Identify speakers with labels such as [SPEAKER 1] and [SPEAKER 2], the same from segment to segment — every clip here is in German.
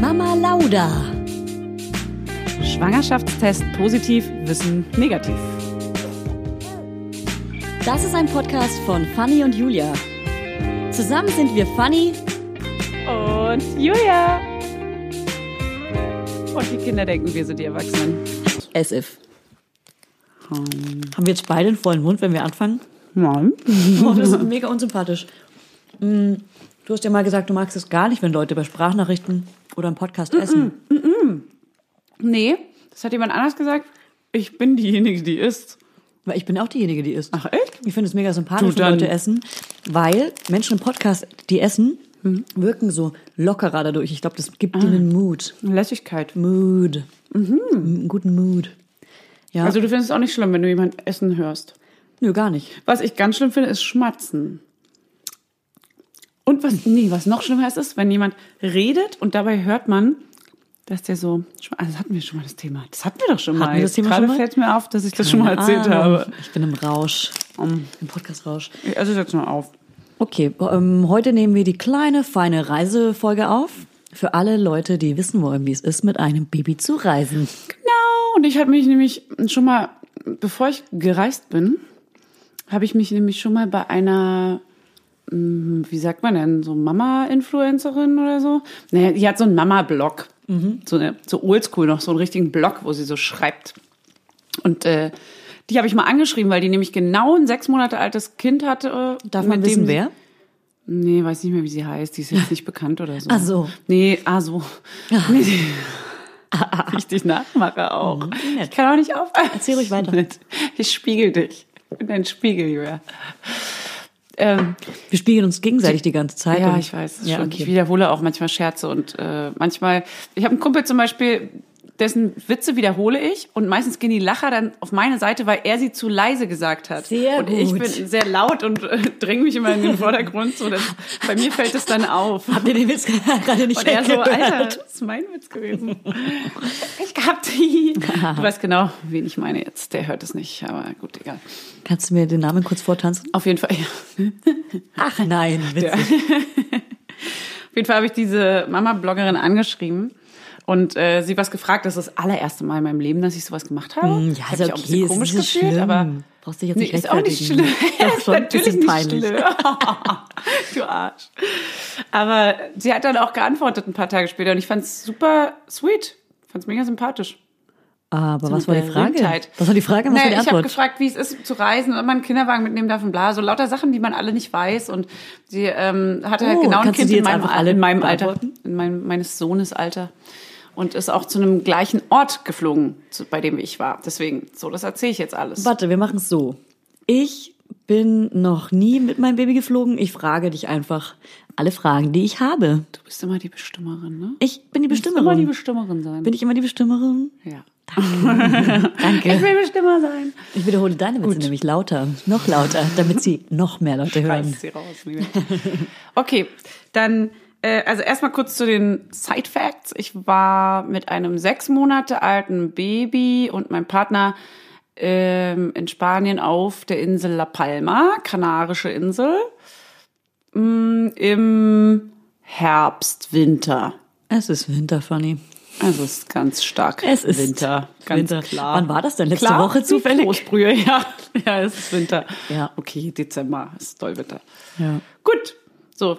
[SPEAKER 1] Mama Lauda.
[SPEAKER 2] Schwangerschaftstest positiv, Wissen negativ.
[SPEAKER 1] Das ist ein Podcast von Fanny und Julia. Zusammen sind wir Fanny
[SPEAKER 2] Und Julia. Und die Kinder denken, wir sind die Erwachsenen.
[SPEAKER 1] as if. Haben wir jetzt beide einen vollen Mund, wenn wir anfangen?
[SPEAKER 2] Nein.
[SPEAKER 1] Oh, das ist mega unsympathisch. Mm, Du hast ja mal gesagt, du magst es gar nicht, wenn Leute bei Sprachnachrichten oder im Podcast essen.
[SPEAKER 2] Nee, das hat jemand anders gesagt. Ich bin diejenige, die isst.
[SPEAKER 1] Weil ich bin auch diejenige, die isst.
[SPEAKER 2] Ach, echt?
[SPEAKER 1] Ich finde es mega sympathisch, wenn Leute essen, weil Menschen im Podcast, die essen,
[SPEAKER 2] Mhm.
[SPEAKER 1] wirken so lockerer dadurch. Ich glaube, das
[SPEAKER 2] Ah.
[SPEAKER 1] gibt ihnen Mut.
[SPEAKER 2] Lässigkeit.
[SPEAKER 1] Mood. Einen guten Mood. Ja.
[SPEAKER 2] Also du findest es auch nicht schlimm, wenn du jemand essen hörst.
[SPEAKER 1] Nö, gar nicht.
[SPEAKER 2] Was ich ganz schlimm finde, ist Schmatzen. Und was, nee, was noch schlimmer ist, ist, wenn jemand redet und dabei hört man, dass der so, also das hatten wir schon mal das Thema. Das hatten wir doch schon
[SPEAKER 1] Hatten
[SPEAKER 2] mal.
[SPEAKER 1] das Thema
[SPEAKER 2] Gerade
[SPEAKER 1] schon mal?
[SPEAKER 2] fällt mir auf, dass ich das schon mal erzählt
[SPEAKER 1] Keine
[SPEAKER 2] habe.
[SPEAKER 1] Ahnung. Ich bin im Rausch.
[SPEAKER 2] Um,
[SPEAKER 1] Im Podcast-Rausch.
[SPEAKER 2] es jetzt mal auf.
[SPEAKER 1] Okay, ähm, heute nehmen wir die kleine, feine Reisefolge auf. Für alle Leute, die wissen wollen, wie es ist, mit einem Baby zu reisen.
[SPEAKER 2] Genau, und ich habe mich nämlich schon mal, bevor ich gereist bin, habe ich mich nämlich schon mal bei einer, wie sagt man denn, so Mama-Influencerin oder so? Naja, die hat so einen Mama-Blog. So, eine, so oldschool noch, so einen richtigen Blog, wo sie so schreibt. Und äh, die habe ich mal angeschrieben, weil die nämlich genau ein sechs Monate altes Kind hatte. äh,
[SPEAKER 1] Darf man wissen,
[SPEAKER 2] dem
[SPEAKER 1] wer?
[SPEAKER 2] Nee, weiß nicht mehr, wie sie heißt. Die ist jetzt nicht bekannt oder so.
[SPEAKER 1] Ach so.
[SPEAKER 2] Nee, ah so. Nee, die- wie ich dich nachmache auch.
[SPEAKER 1] nett.
[SPEAKER 2] Ich kann auch nicht aufhören.
[SPEAKER 1] Erzähl ruhig weiter.
[SPEAKER 2] Ich spiegel dich. Ich bin ein Spiegel, Julia. Ähm,
[SPEAKER 1] Wir spiegeln uns gegenseitig die ganze Zeit.
[SPEAKER 2] ja, ich weiß.
[SPEAKER 1] Ja,
[SPEAKER 2] schon. Ich
[SPEAKER 1] okay.
[SPEAKER 2] wiederhole auch manchmal Scherze und äh, manchmal. Ich habe einen Kumpel zum Beispiel, dessen Witze wiederhole ich und meistens gehen die Lacher dann auf meine Seite, weil er sie zu leise gesagt hat.
[SPEAKER 1] Sehr
[SPEAKER 2] und ich
[SPEAKER 1] gut.
[SPEAKER 2] bin sehr laut und äh, dränge mich immer in den Vordergrund, so dass bei mir fällt es dann auf.
[SPEAKER 1] Habt ihr den Witz gerade nicht
[SPEAKER 2] Und er so,
[SPEAKER 1] gehört?
[SPEAKER 2] Alter, das ist mein Witz gewesen. Ich gehabt. Du weißt genau, wen ich meine jetzt. Der hört es nicht, aber gut, egal.
[SPEAKER 1] Kannst du mir den Namen kurz vortanzen?
[SPEAKER 2] Auf jeden Fall, ja.
[SPEAKER 1] Ach nein, witzig.
[SPEAKER 2] Auf jeden Fall habe ich diese Mama-Bloggerin angeschrieben und äh, sie was gefragt. Das ist das allererste Mal in meinem Leben, dass ich sowas gemacht habe.
[SPEAKER 1] Hm, Ja,
[SPEAKER 2] Hab auch ein
[SPEAKER 1] okay,
[SPEAKER 2] bisschen
[SPEAKER 1] es
[SPEAKER 2] komisch gefühlt,
[SPEAKER 1] schlimm.
[SPEAKER 2] aber
[SPEAKER 1] Brauchst dich jetzt
[SPEAKER 2] nee,
[SPEAKER 1] nicht
[SPEAKER 2] ist auch nicht schlimm.
[SPEAKER 1] Doch, schon
[SPEAKER 2] Natürlich nicht
[SPEAKER 1] peinlich.
[SPEAKER 2] schlimm. du Arsch. Aber sie hat dann auch geantwortet ein paar Tage später und ich fand es super sweet. Fand es mega sympathisch.
[SPEAKER 1] Aber was war die Frage? Was war die Frage? Was war
[SPEAKER 2] Nee,
[SPEAKER 1] die
[SPEAKER 2] ich habe
[SPEAKER 1] Antwort?
[SPEAKER 2] gefragt, wie es ist zu reisen und ob man einen Kinderwagen mitnehmen darf und bla. So lauter Sachen, die man alle nicht weiß. Und sie ähm, hatte halt
[SPEAKER 1] Oh,
[SPEAKER 2] genau ein
[SPEAKER 1] du
[SPEAKER 2] Kind in meinem,
[SPEAKER 1] alle
[SPEAKER 2] in meinem Alter. In meinem, meines Sohnes Alter. Und ist auch zu einem gleichen Ort geflogen, zu, bei dem ich war. Deswegen, so, das erzähle ich jetzt alles.
[SPEAKER 1] Warte, wir machen es so. Ich bin noch nie mit meinem Baby geflogen. Ich frage dich einfach alle Fragen, die ich habe.
[SPEAKER 2] Du bist immer die Bestimmerin, ne?
[SPEAKER 1] Ich bin die
[SPEAKER 2] Du musst immer
[SPEAKER 1] Bestimmerin.
[SPEAKER 2] die Bestimmerin sein.
[SPEAKER 1] bin ich immer die Bestimmerin?
[SPEAKER 2] ja.
[SPEAKER 1] Danke.
[SPEAKER 2] Ich will Bestimmer sein.
[SPEAKER 1] Ich wiederhole deine Witze nämlich lauter, noch lauter, damit sie noch mehr Leute hören.
[SPEAKER 2] Reiß sie raus. Liebe. Okay, dann also erstmal kurz zu den Side Facts. Ich war mit einem sechs Monate alten Baby und meinem Partner ähm, in Spanien auf der Insel La Palma, kanarische Insel, mm, im Herbst, Winter.
[SPEAKER 1] Es ist Winter, Fanny.
[SPEAKER 2] Also es ist ganz stark
[SPEAKER 1] Es ist
[SPEAKER 2] Winter, ganz
[SPEAKER 1] Winter.
[SPEAKER 2] klar.
[SPEAKER 1] Wann war das denn? Letzte
[SPEAKER 2] klar,
[SPEAKER 1] Woche zufällig?
[SPEAKER 2] Kloßbrühe, ja. Ja, es ist Winter.
[SPEAKER 1] Ja.
[SPEAKER 2] Okay, Dezember, es ist doll Winter.
[SPEAKER 1] Ja.
[SPEAKER 2] Gut, so,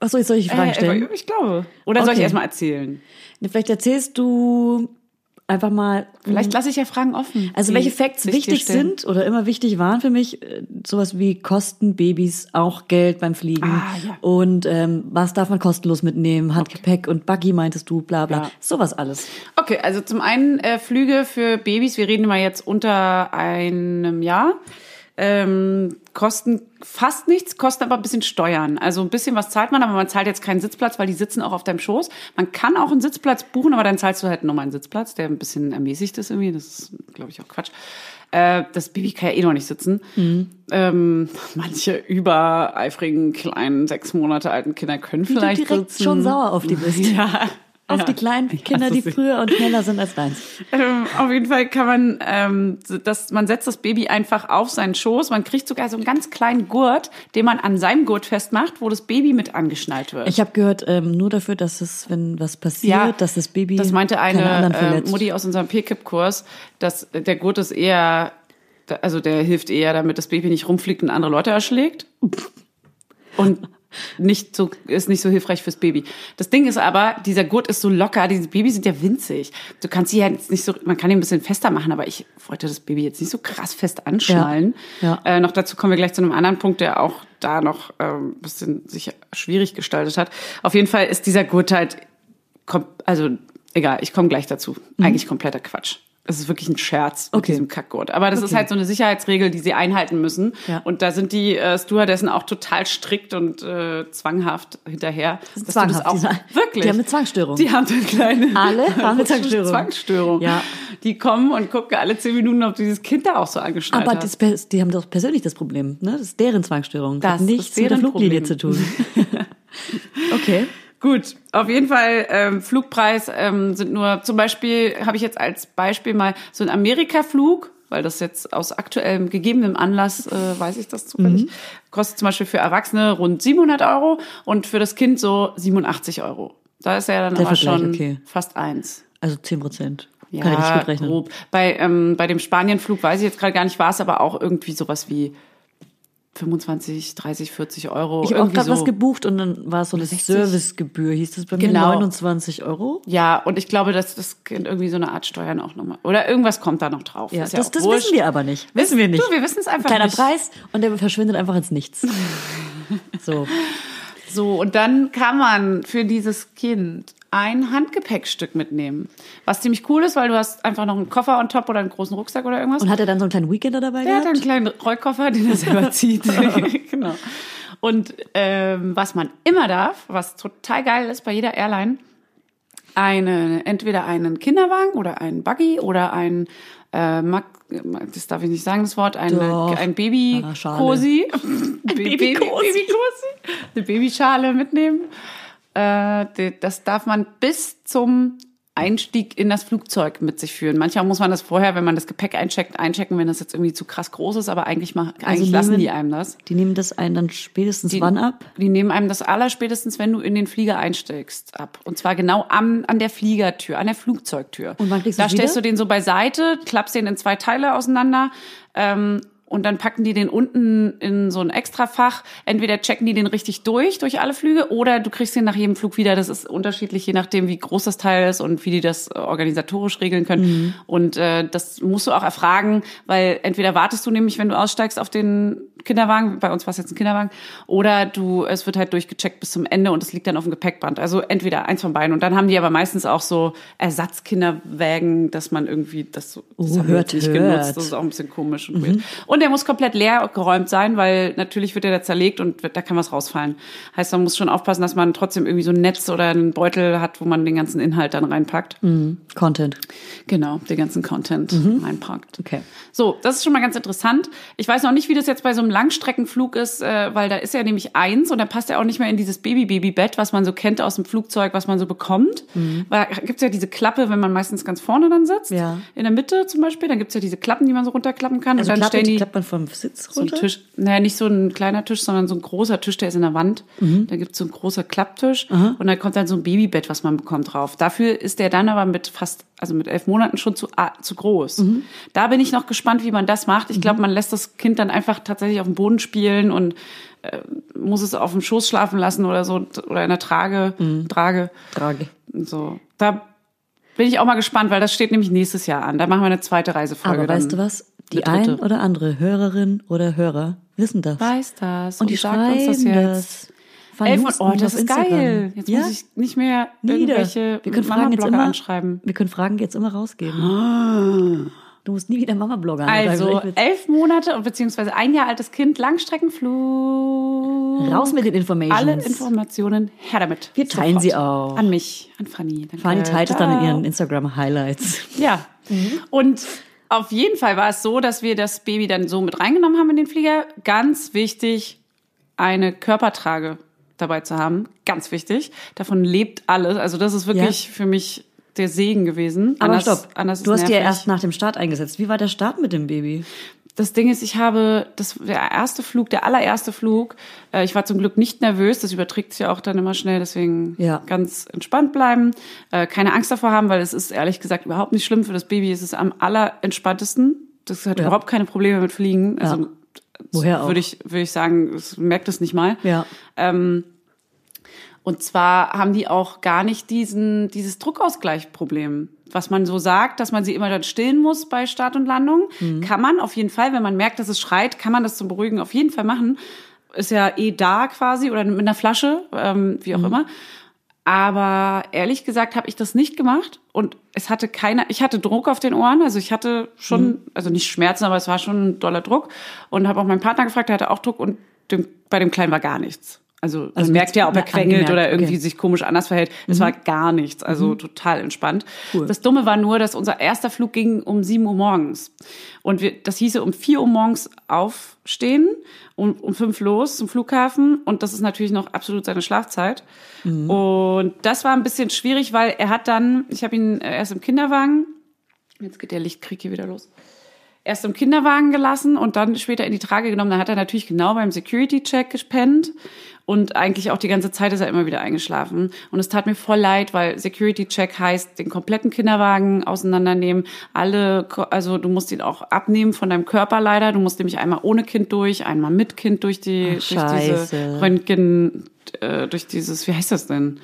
[SPEAKER 1] Achso, jetzt soll ich die Fragen
[SPEAKER 2] Äh,
[SPEAKER 1] stellen.
[SPEAKER 2] aber ich glaube. Oder soll ich
[SPEAKER 1] Okay.
[SPEAKER 2] erst mal erzählen?
[SPEAKER 1] Vielleicht erzählst du einfach mal.
[SPEAKER 2] Vielleicht lasse ich ja Fragen offen.
[SPEAKER 1] Also welche Facts wichtig sind oder immer wichtig waren für mich, äh, sowas wie kosten Babys auch Geld beim Fliegen
[SPEAKER 2] Ah, ja.
[SPEAKER 1] und ähm, was darf man kostenlos mitnehmen, Handgepäck und Buggy meintest du, bla bla,
[SPEAKER 2] Ja.
[SPEAKER 1] sowas alles.
[SPEAKER 2] Okay, also zum einen äh, Flüge für Babys, wir reden mal jetzt unter einem Jahr, ähm, kosten fast nichts, kosten aber ein bisschen Steuern. Also ein bisschen was zahlt man, aber man zahlt jetzt keinen Sitzplatz, weil die sitzen auch auf deinem Schoß. Man kann auch einen Sitzplatz buchen, aber dann zahlst du halt nochmal einen Sitzplatz, der ein bisschen ermäßigt ist irgendwie. Das ist, glaube ich, auch Quatsch. Äh, das Baby kann ja eh noch nicht sitzen. Ähm, manche übereifrigen kleinen sechs Monate alten Kinder können
[SPEAKER 1] Wie du
[SPEAKER 2] vielleicht
[SPEAKER 1] direkt
[SPEAKER 2] sitzen.
[SPEAKER 1] schon sauer auf die bist.
[SPEAKER 2] Ja.
[SPEAKER 1] Auf
[SPEAKER 2] ja.
[SPEAKER 1] die kleinen Kinder, die früher und schneller sind als deins.
[SPEAKER 2] Ähm, auf jeden Fall kann man, ähm, das, man setzt das Baby einfach auf seinen Schoß. Man kriegt sogar so einen ganz kleinen Gurt, den man an seinem Gurt festmacht, wo das Baby mit angeschnallt wird.
[SPEAKER 1] Ich habe gehört, ähm, nur dafür, dass es, wenn was passiert, dass das Baby
[SPEAKER 2] das meinte eine äh. Mutti aus unserem PKIP-Kurs, dass der Gurt ist eher, also der hilft eher, damit das Baby nicht rumfliegt und andere Leute erschlägt. Und nicht so, ist nicht so hilfreich fürs Baby. Das Ding ist aber, dieser Gurt ist so locker, diese Babys sind ja winzig. Du kannst sie ja jetzt nicht so, man kann ihn ein bisschen fester machen, aber ich wollte das Baby jetzt nicht so krass fest anschnallen.
[SPEAKER 1] Ja.
[SPEAKER 2] Äh, noch dazu kommen wir gleich zu einem anderen Punkt, der auch da noch ähm, ein bisschen sich schwierig gestaltet hat. Auf jeden Fall ist dieser Gurt halt, also egal, ich komme gleich dazu. Eigentlich kompletter Quatsch. Es ist wirklich ein Scherz mit
[SPEAKER 1] Okay.
[SPEAKER 2] diesem Kackgurt. Aber das ist
[SPEAKER 1] Okay.
[SPEAKER 2] halt so eine Sicherheitsregel, die sie einhalten müssen.
[SPEAKER 1] Ja.
[SPEAKER 2] Und da sind die äh, Stewardessen auch total strikt und äh, zwanghaft hinterher. dass du
[SPEAKER 1] zwanghaft,
[SPEAKER 2] das auch,
[SPEAKER 1] die
[SPEAKER 2] wirklich.
[SPEAKER 1] die haben eine Zwangsstörung.
[SPEAKER 2] Die haben eine kleine
[SPEAKER 1] Alle haben eine Zwangsstörung.
[SPEAKER 2] Zwangsstörung.
[SPEAKER 1] Ja.
[SPEAKER 2] Die kommen und gucken alle zehn Minuten, ob dieses Kind da auch so angeschnallt
[SPEAKER 1] Aber
[SPEAKER 2] hat.
[SPEAKER 1] das, pers- die haben doch persönlich das Problem, ne? Das ist deren Zwangsstörung. Das,
[SPEAKER 2] Das
[SPEAKER 1] hat nichts
[SPEAKER 2] ist
[SPEAKER 1] mit der Fluglinie
[SPEAKER 2] Problem.
[SPEAKER 1] zu tun. okay.
[SPEAKER 2] Gut, auf jeden Fall ähm, Flugpreis ähm, sind nur, zum Beispiel habe ich jetzt als Beispiel mal so einen Amerika-Flug, weil das jetzt aus aktuellem gegebenem Anlass, äh, weiß ich das zufällig,
[SPEAKER 1] Mhm.
[SPEAKER 2] kostet zum Beispiel für Erwachsene rund 700 Euro und für das Kind so 87 Euro. Da ist ja dann
[SPEAKER 1] Der
[SPEAKER 2] aber
[SPEAKER 1] Vergleich,
[SPEAKER 2] schon
[SPEAKER 1] okay.
[SPEAKER 2] fast eins.
[SPEAKER 1] Also 10 Prozent.
[SPEAKER 2] Ja,
[SPEAKER 1] Kann ich nicht gut rechnen.
[SPEAKER 2] grob. Bei, ähm, bei dem Spanienflug weiß ich jetzt gerade gar nicht, war es aber auch irgendwie sowas wie 25, 30, 40 Euro.
[SPEAKER 1] Ich habe auch gerade
[SPEAKER 2] so.
[SPEAKER 1] was gebucht und dann war es so eine
[SPEAKER 2] 60.
[SPEAKER 1] Servicegebühr, hieß das bei mir
[SPEAKER 2] Genau.
[SPEAKER 1] 29 Euro.
[SPEAKER 2] Ja, und ich glaube, dass das irgendwie so eine Art Steuern auch nochmal. Oder irgendwas kommt da noch drauf.
[SPEAKER 1] Ja, das,
[SPEAKER 2] auch
[SPEAKER 1] das
[SPEAKER 2] wurscht.
[SPEAKER 1] wissen wir aber nicht. Wissen wir nicht.
[SPEAKER 2] Du, wir wissen es einfach
[SPEAKER 1] Kleiner
[SPEAKER 2] nicht.
[SPEAKER 1] Preis und der verschwindet einfach ins Nichts. So.
[SPEAKER 2] So, und dann kann man für dieses Kind ein Handgepäckstück mitnehmen. Was ziemlich cool ist, weil du hast einfach noch einen Koffer on top oder einen großen Rucksack oder irgendwas.
[SPEAKER 1] Und hat er dann so einen kleinen Weekender dabei
[SPEAKER 2] Der hat
[SPEAKER 1] gehabt?
[SPEAKER 2] einen kleinen Rollkoffer, den er selber zieht. genau. Und ähm, was man immer darf, was total geil ist bei jeder Airline, eine, entweder einen Kinderwagen oder einen Buggy oder ein äh, Mac, das darf ich nicht sagen, das Wort, ein,
[SPEAKER 1] Doch.
[SPEAKER 2] ein Baby
[SPEAKER 1] Ah.
[SPEAKER 2] Ein
[SPEAKER 1] Baby-Cosi.
[SPEAKER 2] Baby Eine Babyschale mitnehmen. Äh, das darf man bis zum Einstieg in das Flugzeug mit sich führen. Manchmal muss man das vorher, wenn man das Gepäck eincheckt, einchecken, wenn das jetzt irgendwie zu krass groß ist, aber eigentlich, mach, eigentlich lassen
[SPEAKER 1] nehmen-
[SPEAKER 2] die einem das.
[SPEAKER 1] Die nehmen das einen dann spätestens
[SPEAKER 2] Die,
[SPEAKER 1] wann ab?
[SPEAKER 2] Die nehmen einem das allerspätestens, wenn du in den Flieger einsteigst, ab. Und zwar genau am, an der Fliegertür, an der Flugzeugtür.
[SPEAKER 1] Und wann kriegst du
[SPEAKER 2] Da stellst
[SPEAKER 1] wieder?
[SPEAKER 2] du den so beiseite, klappst den in zwei Teile auseinander. Ähm, und dann packen die den unten in so ein Extrafach. Entweder checken die den richtig durch, durch alle Flüge, oder du kriegst den nach jedem Flug wieder. Das ist unterschiedlich, je nachdem, wie groß das Teil ist und wie die das äh, organisatorisch regeln können.
[SPEAKER 1] Mhm.
[SPEAKER 2] Und äh, das musst du auch erfragen, weil entweder wartest du nämlich, wenn du aussteigst, auf den Kinderwagen, bei uns war es jetzt ein Kinderwagen, oder du, es wird halt durchgecheckt bis zum Ende und es liegt dann auf dem Gepäckband. Also entweder eins von beiden. Und dann haben die aber meistens auch so Ersatzkinderwägen, dass man irgendwie das so das
[SPEAKER 1] Oh, hört,
[SPEAKER 2] nicht
[SPEAKER 1] hört.
[SPEAKER 2] genutzt. Das ist auch ein bisschen komisch und weird. Und der muss komplett leer geräumt sein, weil natürlich wird der da zerlegt und wird- da kann was rausfallen. Heißt, man muss schon aufpassen, dass man trotzdem irgendwie so ein Netz oder einen Beutel hat, wo man den ganzen Inhalt dann reinpackt.
[SPEAKER 1] Content.
[SPEAKER 2] Genau, den ganzen Content reinpackt.
[SPEAKER 1] Okay.
[SPEAKER 2] So, das ist schon mal ganz interessant. Ich weiß noch nicht, wie das jetzt bei so einem Langstreckenflug ist, äh, weil da ist ja nämlich eins und da passt ja auch nicht mehr in dieses Baby-Baby-Bett, was man so kennt aus dem Flugzeug, was man so bekommt. Weil da gibt's ja diese Klappe, wenn man meistens ganz vorne dann sitzt.
[SPEAKER 1] Ja.
[SPEAKER 2] In der Mitte zum Beispiel, dann gibt's ja diese Klappen, die man so runterklappen kann.
[SPEAKER 1] Also
[SPEAKER 2] und dann
[SPEAKER 1] klappt,
[SPEAKER 2] stellen
[SPEAKER 1] die,
[SPEAKER 2] die
[SPEAKER 1] klappt man vom Sitz
[SPEAKER 2] so ein
[SPEAKER 1] runter?
[SPEAKER 2] Tisch, naja, nicht so ein kleiner Tisch, sondern so ein großer Tisch, der ist in der Wand. Da gibt's so einen großer Klapptisch und da kommt dann so ein Babybett, was man bekommt drauf. Dafür ist der dann aber mit fast, also mit elf Monaten schon zu, zu groß. Da bin ich noch gespannt, wie man das macht. Ich glaube, man lässt das Kind dann einfach tatsächlich auf dem Boden spielen und äh, muss es auf dem Schoß schlafen lassen oder so oder in der Trage, Trage.
[SPEAKER 1] Trage.
[SPEAKER 2] So, da bin ich auch mal gespannt, weil das steht nämlich nächstes Jahr an. Da machen wir eine zweite Reisefolge.
[SPEAKER 1] Aber weißt du was? Die ein oder andere Hörerin oder Hörer wissen das.
[SPEAKER 2] weiß das
[SPEAKER 1] und die
[SPEAKER 2] sagt
[SPEAKER 1] schreiben
[SPEAKER 2] uns das jetzt.
[SPEAKER 1] das.
[SPEAKER 2] Elf
[SPEAKER 1] Houston
[SPEAKER 2] und, oh, das ist
[SPEAKER 1] Instagram.
[SPEAKER 2] geil. Jetzt
[SPEAKER 1] ja?
[SPEAKER 2] muss ich nicht mehr irgendwelche
[SPEAKER 1] Wir können Fragen jetzt immer
[SPEAKER 2] anschreiben.
[SPEAKER 1] Wir können Fragen jetzt immer rausgeben. Du musst nie wieder Mama-Blogger
[SPEAKER 2] Also elf Monate und beziehungsweise ein Jahr altes Kind, Langstreckenflug.
[SPEAKER 1] Raus mit den Informations.
[SPEAKER 2] Alle Informationen, her damit.
[SPEAKER 1] Wir teilen sie auch.
[SPEAKER 2] An mich, an Fanny. Danke.
[SPEAKER 1] Fanny teilt es dann in ihren Instagram-Highlights.
[SPEAKER 2] Ja. Und auf jeden Fall war es so, dass wir das Baby dann so mit reingenommen haben in den Flieger. Ganz wichtig, eine Körpertrage dabei zu haben. Ganz wichtig. Davon lebt alles. Also das ist wirklich für mich der Segen gewesen.
[SPEAKER 1] Aber
[SPEAKER 2] Anders-
[SPEAKER 1] stopp,
[SPEAKER 2] anders
[SPEAKER 1] du hast dir
[SPEAKER 2] nervig.
[SPEAKER 1] erst nach dem Start eingesetzt. Wie war der Start mit dem Baby?
[SPEAKER 2] Das Ding ist, ich habe, das der erste Flug, der allererste Flug, äh, ich war zum Glück nicht nervös, das überträgt sich ja auch dann immer schnell, deswegen
[SPEAKER 1] Ja.
[SPEAKER 2] ganz entspannt bleiben, äh, keine Angst davor haben, weil es ist ehrlich gesagt überhaupt nicht schlimm für das Baby, es ist am allerentspanntesten, das hat
[SPEAKER 1] Ja.
[SPEAKER 2] überhaupt keine Probleme mit Fliegen, also
[SPEAKER 1] Ja. Woher auch?
[SPEAKER 2] würde ich, würde ich sagen, es merkt es nicht mal.
[SPEAKER 1] Ja.
[SPEAKER 2] Ähm, und zwar haben die auch gar nicht diesen, dieses Druckausgleichproblem. Was man so sagt, dass man sie immer dann stillen muss bei Start und Landung, kann man auf jeden Fall, wenn man merkt, dass es schreit, kann man das zum Beruhigen auf jeden Fall machen. Ist ja eh da quasi oder mit einer Flasche, ähm, wie auch immer. Aber ehrlich gesagt habe ich das nicht gemacht und es hatte keiner, ich hatte Druck auf den Ohren, also ich hatte schon, also nicht Schmerzen, aber es war schon ein doller Druck. Und habe auch meinen Partner gefragt, der hatte auch Druck und dem, bei dem Kleinen war gar nichts. Also, man
[SPEAKER 1] Also
[SPEAKER 2] merkt ja, ob er quengelt oder irgendwie
[SPEAKER 1] okay. Mhm.
[SPEAKER 2] sich komisch anders verhält. Es war gar nichts, also total entspannt.
[SPEAKER 1] Cool.
[SPEAKER 2] Das Dumme war nur, dass unser erster Flug ging um 7 Uhr morgens. Und wir, das hieße um 4 Uhr morgens aufstehen und um 5 los zum Flughafen. Und das ist natürlich noch absolut seine Schlafzeit.
[SPEAKER 1] Mhm.
[SPEAKER 2] Und das war ein bisschen schwierig, weil er hat dann, ich habe ihn erst im Kinderwagen, jetzt geht der Lichtkrieg hier wieder los erst im Kinderwagen gelassen und dann später in die Trage genommen. Da hat er natürlich genau beim Security-Check gepennt und eigentlich auch die ganze Zeit ist er immer wieder eingeschlafen. Und es tat mir voll leid, weil Security-Check heißt, den kompletten Kinderwagen auseinandernehmen, alle, also du musst ihn auch abnehmen von deinem Körper leider. Du musst nämlich einmal ohne Kind durch, einmal mit Kind durch die,
[SPEAKER 1] Ach,
[SPEAKER 2] durch diese. Röntgen, äh, durch dieses, wie heißt das denn?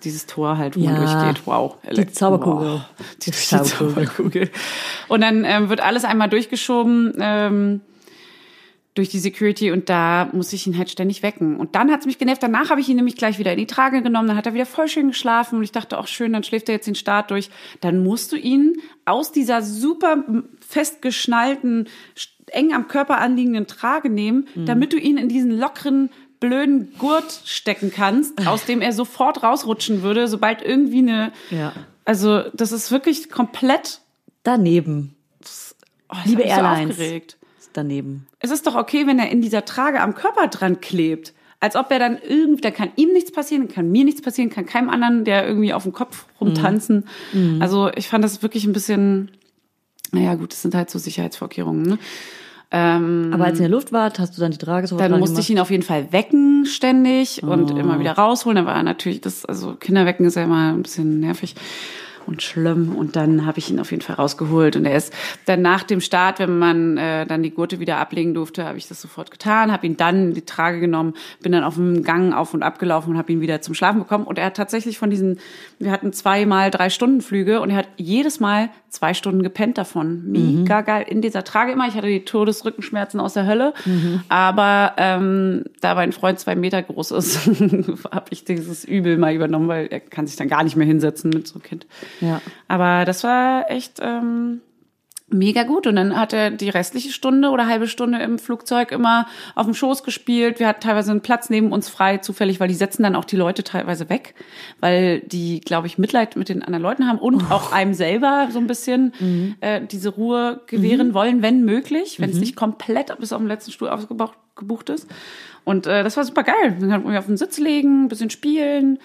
[SPEAKER 2] Dieses Tor halt, wo man
[SPEAKER 1] Ja,
[SPEAKER 2] durchgeht. Wow.
[SPEAKER 1] die Zauberkugel.
[SPEAKER 2] Wow. Die, die
[SPEAKER 1] Zauberkugel.
[SPEAKER 2] Zauberkugel. Und dann ähm, wird alles einmal durchgeschoben ähm, durch die Security und da muss ich ihn halt ständig wecken. Und dann hat's mich genervt. Danach habe ich ihn nämlich gleich wieder in die Trage genommen. Dann hat er wieder voll schön geschlafen und ich dachte, auch schön, dann schläft er jetzt den Start durch. Dann musst du ihn aus dieser super festgeschnallten, eng am Körper anliegenden Trage nehmen,
[SPEAKER 1] Mhm.
[SPEAKER 2] damit du ihn in diesen lockeren blöden Gurt stecken kannst, aus dem er sofort rausrutschen würde, sobald irgendwie eine
[SPEAKER 1] Ja.
[SPEAKER 2] also, das ist wirklich komplett.
[SPEAKER 1] Daneben.
[SPEAKER 2] Oh, das
[SPEAKER 1] Liebe
[SPEAKER 2] mich so
[SPEAKER 1] Airlines.
[SPEAKER 2] aufgeregt.
[SPEAKER 1] Daneben.
[SPEAKER 2] Es ist doch okay, wenn er in dieser Trage am Körper dran klebt. als ob er dann irgendwie, da kann ihm nichts passieren, kann mir nichts passieren, kann keinem anderen, der irgendwie auf dem Kopf rumtanzen.
[SPEAKER 1] Mhm.
[SPEAKER 2] Also ich fand das wirklich ein bisschen, naja gut, das sind halt so Sicherheitsvorkehrungen. Ne? Ähm,
[SPEAKER 1] Aber als in der Luft wart, hast du dann die Trage so
[SPEAKER 2] dann musste ich ihn auf jeden Fall wecken ständig und immer wieder rausholen. Dann war natürlich das, also Kinderwecken ist ja immer ein bisschen nervig und schlimm. Und dann habe ich ihn auf jeden Fall rausgeholt. Und er ist dann nach dem Start, wenn man äh, dann die Gurte wieder ablegen durfte, habe ich das sofort getan, habe ihn dann in die Trage genommen, bin dann auf dem Gang auf und ab gelaufen und habe ihn wieder zum Schlafen bekommen. Und er hat tatsächlich von diesen, wir hatten zweimal drei Stunden Flüge und er hat jedes Mal zwei Stunden gepennt davon. Mega geil. In dieser Trage immer. Ich hatte die Todesrückenschmerzen aus der Hölle. Aber ähm, da mein Freund zwei Meter groß ist, habe ich dieses Übel mal übernommen, weil er kann sich dann gar nicht mehr hinsetzen mit so einem Kind.
[SPEAKER 1] Ja.
[SPEAKER 2] Aber das war echt ähm, mega gut. Und dann hat er die restliche Stunde oder halbe Stunde im Flugzeug immer auf dem Schoß gespielt. Wir hatten teilweise einen Platz neben uns frei, zufällig, weil die setzen dann auch die Leute teilweise weg, weil die, glaube ich, Mitleid mit den anderen Leuten haben und auch einem selber so ein bisschen äh, diese Ruhe gewähren wollen, wenn möglich, wenn es nicht komplett bis auf den letzten Stuhl ausgebucht gebucht ist. Und äh, das war super geil. Dann konnten wir auf den Sitz legen, ein bisschen spielen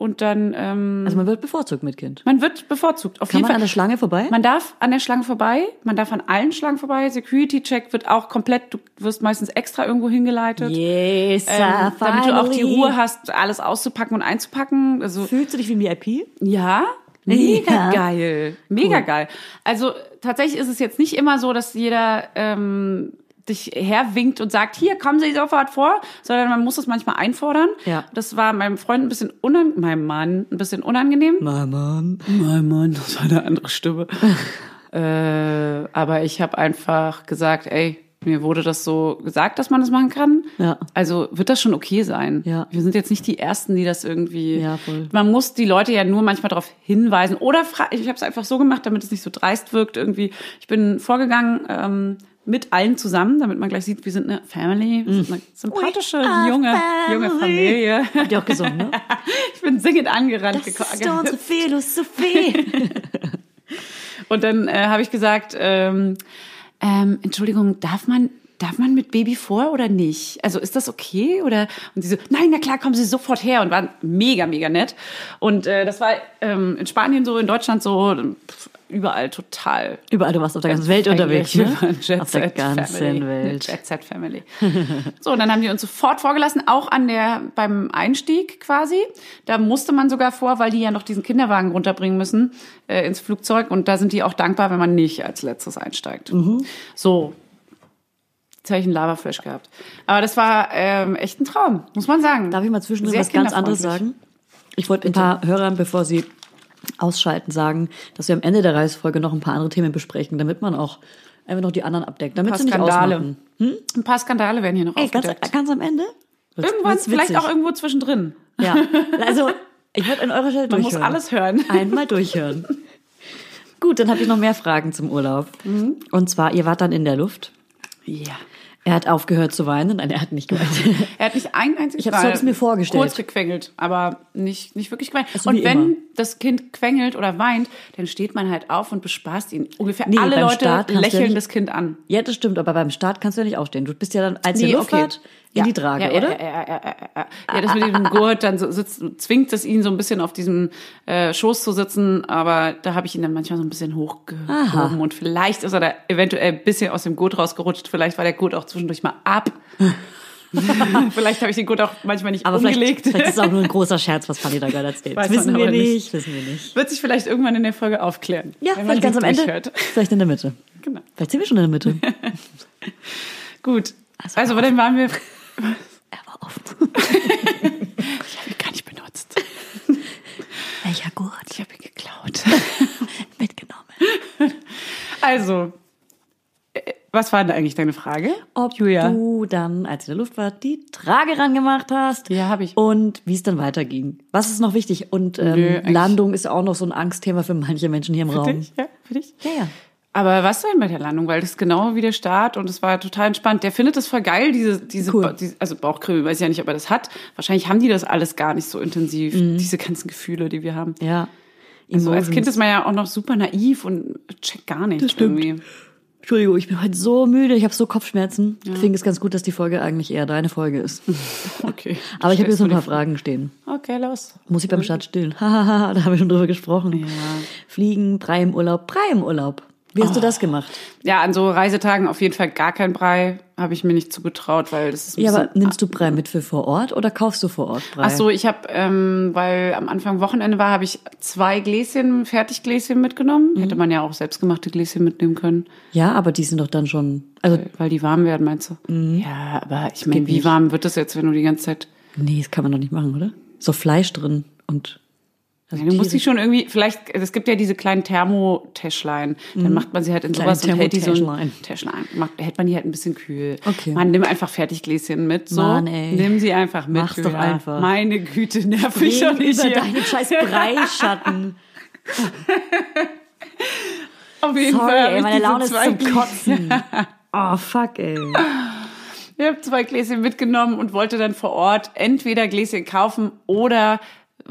[SPEAKER 2] und dann ähm,
[SPEAKER 1] Also man wird bevorzugt mit Kind.
[SPEAKER 2] man wird bevorzugt. Auf
[SPEAKER 1] Kann
[SPEAKER 2] jeden
[SPEAKER 1] man
[SPEAKER 2] Fall.
[SPEAKER 1] an der Schlange vorbei?
[SPEAKER 2] Man darf an der Schlange vorbei, man darf an allen Schlangen vorbei. Security-Check wird auch komplett, du wirst meistens extra irgendwo hingeleitet.
[SPEAKER 1] yes,
[SPEAKER 2] Ähm, damit du auch die. Ruhe hast, alles auszupacken und einzupacken. Also
[SPEAKER 1] Fühlst du dich wie ein VIP?
[SPEAKER 2] ja, mega
[SPEAKER 1] Ja.
[SPEAKER 2] geil, mega geil. Also tatsächlich ist es jetzt nicht immer so, dass jeder ähm, dich herwinkt und sagt, hier kommen Sie sofort vor, sondern man muss es manchmal einfordern.
[SPEAKER 1] Ja.
[SPEAKER 2] Das war meinem Freund ein bisschen unangenehm, meinem Mann ein bisschen unangenehm.
[SPEAKER 1] Mein Mann.
[SPEAKER 2] Mein Mann, das war eine andere Stimme. äh, aber ich habe einfach gesagt, ey, mir wurde das so gesagt, dass man das machen kann.
[SPEAKER 1] Ja.
[SPEAKER 2] Also wird das schon okay sein.
[SPEAKER 1] Ja.
[SPEAKER 2] Wir sind jetzt nicht die Ersten, die das irgendwie.
[SPEAKER 1] Ja, voll.
[SPEAKER 2] Man muss die Leute ja nur manchmal darauf hinweisen. Oder fra- ich habe es einfach so gemacht, damit es nicht so dreist wirkt. Irgendwie, ich bin vorgegangen ähm, mit allen zusammen, damit man gleich sieht, wir sind eine Family, wir sind eine sympathische
[SPEAKER 1] We are
[SPEAKER 2] junge junge. Familie.
[SPEAKER 1] Habt ihr auch gesungen, ne?
[SPEAKER 2] Ich bin singend angerannt
[SPEAKER 1] Das
[SPEAKER 2] gekommen.
[SPEAKER 1] ist unsere Philosophie.
[SPEAKER 2] Und dann äh, habe ich gesagt, ähm, ähm, Entschuldigung, darf man darf man mit Baby vor oder nicht? Also ist das okay oder? Und sie so, nein, na klar, kommen Sie sofort her und waren mega mega nett. Und äh, das war ähm, in Spanien so, in Deutschland so, überall total.
[SPEAKER 1] Überall, du warst auf der ganzen Welt unterwegs, ne?
[SPEAKER 2] Jet
[SPEAKER 1] Auf der ganzen
[SPEAKER 2] Family.
[SPEAKER 1] Welt.
[SPEAKER 2] Jet Set Family. so, und dann haben die uns sofort vorgelassen, auch an der, beim Einstieg quasi. Da musste man sogar vor, weil die ja noch diesen Kinderwagen runterbringen müssen, äh, ins Flugzeug. Und da sind die auch dankbar, wenn man nicht als letztes einsteigt.
[SPEAKER 1] Mhm.
[SPEAKER 2] So. Jetzt habe ich einen Lavaflash gehabt. Aber das war ähm, echt ein Traum, muss man sagen.
[SPEAKER 1] Darf ich mal zwischendrin
[SPEAKER 2] Sehr
[SPEAKER 1] was ganz anderes sagen? Ich wollte ein paar Hörern, bevor sie ausschalten, sagen, dass wir am Ende der Reisefolge noch ein paar andere Themen besprechen, damit man auch einfach noch die anderen abdeckt, damit
[SPEAKER 2] Ein
[SPEAKER 1] sie nicht
[SPEAKER 2] Skandale.
[SPEAKER 1] ausmachen.
[SPEAKER 2] Ein paar Skandale werden hier noch
[SPEAKER 1] Ey, ganz,
[SPEAKER 2] aufgedeckt.
[SPEAKER 1] ganz am Ende?
[SPEAKER 2] Irgendwann, vielleicht auch irgendwo zwischendrin.
[SPEAKER 1] Ja, also ich würde an eurer Stelle
[SPEAKER 2] Man muss
[SPEAKER 1] durchhören.
[SPEAKER 2] alles hören.
[SPEAKER 1] Einmal durchhören. Gut, dann habe ich noch mehr Fragen zum Urlaub.
[SPEAKER 2] Mhm.
[SPEAKER 1] Und zwar, ihr wart dann in der Luft.
[SPEAKER 2] Ja.
[SPEAKER 1] Er hat aufgehört zu weinen. Nein, er hat nicht geweint.
[SPEAKER 2] Er hat nicht ein einziges
[SPEAKER 1] Ich
[SPEAKER 2] Mal
[SPEAKER 1] hab's mir vorgestellt.
[SPEAKER 2] kurz gequengelt, aber nicht, nicht wirklich geweint.
[SPEAKER 1] Also
[SPEAKER 2] und wenn
[SPEAKER 1] immer.
[SPEAKER 2] das Kind quengelt oder weint, dann steht man halt auf und bespaßt ihn. Ungefähr
[SPEAKER 1] Nee,
[SPEAKER 2] alle Leute
[SPEAKER 1] Start du ja
[SPEAKER 2] lächeln
[SPEAKER 1] nicht-
[SPEAKER 2] das Kind an.
[SPEAKER 1] Ja, das stimmt, aber beim Start kannst du ja nicht aufstehen. Du bist ja dann, als
[SPEAKER 2] Nee,
[SPEAKER 1] Luft
[SPEAKER 2] okay.
[SPEAKER 1] in die Trage,
[SPEAKER 2] ja,
[SPEAKER 1] oder?
[SPEAKER 2] Ja, ja, ja, ja, ja, ja. ja, das mit dem Gurt, dann so sitzt, zwingt es ihn so ein bisschen auf diesem äh, Schoß zu sitzen, aber da habe ich ihn dann manchmal so ein bisschen hochgehoben
[SPEAKER 1] Aha.
[SPEAKER 2] und vielleicht ist er da eventuell ein bisschen aus dem Gurt rausgerutscht, vielleicht war der Gurt auch zwischendurch mal ab. vielleicht habe ich den Gurt auch manchmal nicht
[SPEAKER 1] Aber vielleicht,
[SPEAKER 2] umgelegt.
[SPEAKER 1] vielleicht ist es auch nur ein großer Scherz, was Fanny da gerade erzählt.
[SPEAKER 2] Weiß
[SPEAKER 1] wissen wir nicht,
[SPEAKER 2] nicht.
[SPEAKER 1] wissen wir nicht.
[SPEAKER 2] Wird sich vielleicht irgendwann in der Folge aufklären.
[SPEAKER 1] Ja, vielleicht ganz am Ende.
[SPEAKER 2] durchhört.
[SPEAKER 1] Vielleicht in der Mitte.
[SPEAKER 2] Genau.
[SPEAKER 1] Vielleicht sind wir schon in der Mitte.
[SPEAKER 2] Gut.
[SPEAKER 1] Also
[SPEAKER 2] Also, dann waren wir.
[SPEAKER 1] er war offen.
[SPEAKER 2] Ich habe ihn gar nicht benutzt.
[SPEAKER 1] Welcher Gurt?
[SPEAKER 2] Ich habe ihn geklaut.
[SPEAKER 1] Mitgenommen.
[SPEAKER 2] Also, was war denn eigentlich deine Frage?
[SPEAKER 1] Ob
[SPEAKER 2] Julia.
[SPEAKER 1] du dann, als ihr in der Luft wart, die Trage rangemacht hast.
[SPEAKER 2] Ja, hab ich.
[SPEAKER 1] Und wie es dann weiterging. Was ist noch wichtig? Und
[SPEAKER 2] Nö,
[SPEAKER 1] ähm,
[SPEAKER 2] eigentlich-
[SPEAKER 1] Landung ist auch noch so ein Angstthema für manche Menschen hier im
[SPEAKER 2] Für
[SPEAKER 1] Raum.
[SPEAKER 2] dich? Ja, für dich?
[SPEAKER 1] Ja, ja.
[SPEAKER 2] Aber was denn bei der Landung? Weil das ist genau wie der Start und es war total entspannt. Der findet das voll geil, diese, diese,
[SPEAKER 1] Cool.
[SPEAKER 2] Diese also Bauchkribbel, weiß ich ja nicht, ob er das hat. Wahrscheinlich haben die das alles gar nicht so intensiv, diese ganzen Gefühle, die wir haben.
[SPEAKER 1] Ja.
[SPEAKER 2] Also als. Kind ist man ja auch noch super naiv und checkt gar nichts
[SPEAKER 1] Das stimmt.
[SPEAKER 2] irgendwie.
[SPEAKER 1] Entschuldigung, ich bin heute so müde, ich habe so Kopfschmerzen. Deswegen ist ganz gut, dass die Folge eigentlich eher deine Folge ist.
[SPEAKER 2] Okay.
[SPEAKER 1] Aber ich habe hier so ein paar Fragen stehen.
[SPEAKER 2] Okay, los.
[SPEAKER 1] Muss ich beim Start stillen? Hahaha, da haben wir schon drüber gesprochen. Fliegen, Brei im Urlaub, im Urlaub. Wie hast du das gemacht?
[SPEAKER 2] Ja, an so Reisetagen auf jeden Fall gar kein Brei. Habe ich mir nicht zugetraut, weil das ist
[SPEAKER 1] Ja, aber nimmst du Brei mit für vor Ort oder kaufst du vor Ort Brei?
[SPEAKER 2] Ach so, ich habe, ähm, weil am Anfang Wochenende war, habe ich zwei Gläschen, Fertiggläschen mitgenommen.
[SPEAKER 1] Mhm.
[SPEAKER 2] Hätte man ja auch selbstgemachte Gläschen mitnehmen können,
[SPEAKER 1] Ja, aber die sind doch dann schon. Also,
[SPEAKER 2] weil die warm werden, meinst du? Ja, aber ich meine, wie warm wird das jetzt, wenn du die ganze Zeit...
[SPEAKER 1] nee, das kann man doch nicht machen, oder? So Fleisch drin und. Also
[SPEAKER 2] Ja, du musst die schon irgendwie, vielleicht, es gibt ja diese kleinen Thermotäschlein, dann macht man sie halt in
[SPEAKER 1] Mhm.
[SPEAKER 2] Sowas und hält die so ein. Täschlein, macht, hält man die halt ein bisschen kühl.
[SPEAKER 1] Okay.
[SPEAKER 2] Man nimm einfach Fertiggläschen mit, so.
[SPEAKER 1] Mann, ey.
[SPEAKER 2] Nimm sie einfach mit.
[SPEAKER 1] Mach's doch einfach.
[SPEAKER 2] Meine Güte, nerv mich doch nicht
[SPEAKER 1] über
[SPEAKER 2] hier.
[SPEAKER 1] deinen scheiß Breischatten.
[SPEAKER 2] Auf jeden
[SPEAKER 1] Sorry,
[SPEAKER 2] Fall.
[SPEAKER 1] ey, meine Laune ist zum Kotzen. Oh, fuck, ey.
[SPEAKER 2] Ich habe zwei Gläschen mitgenommen und wollte dann vor Ort entweder Gläschen kaufen oder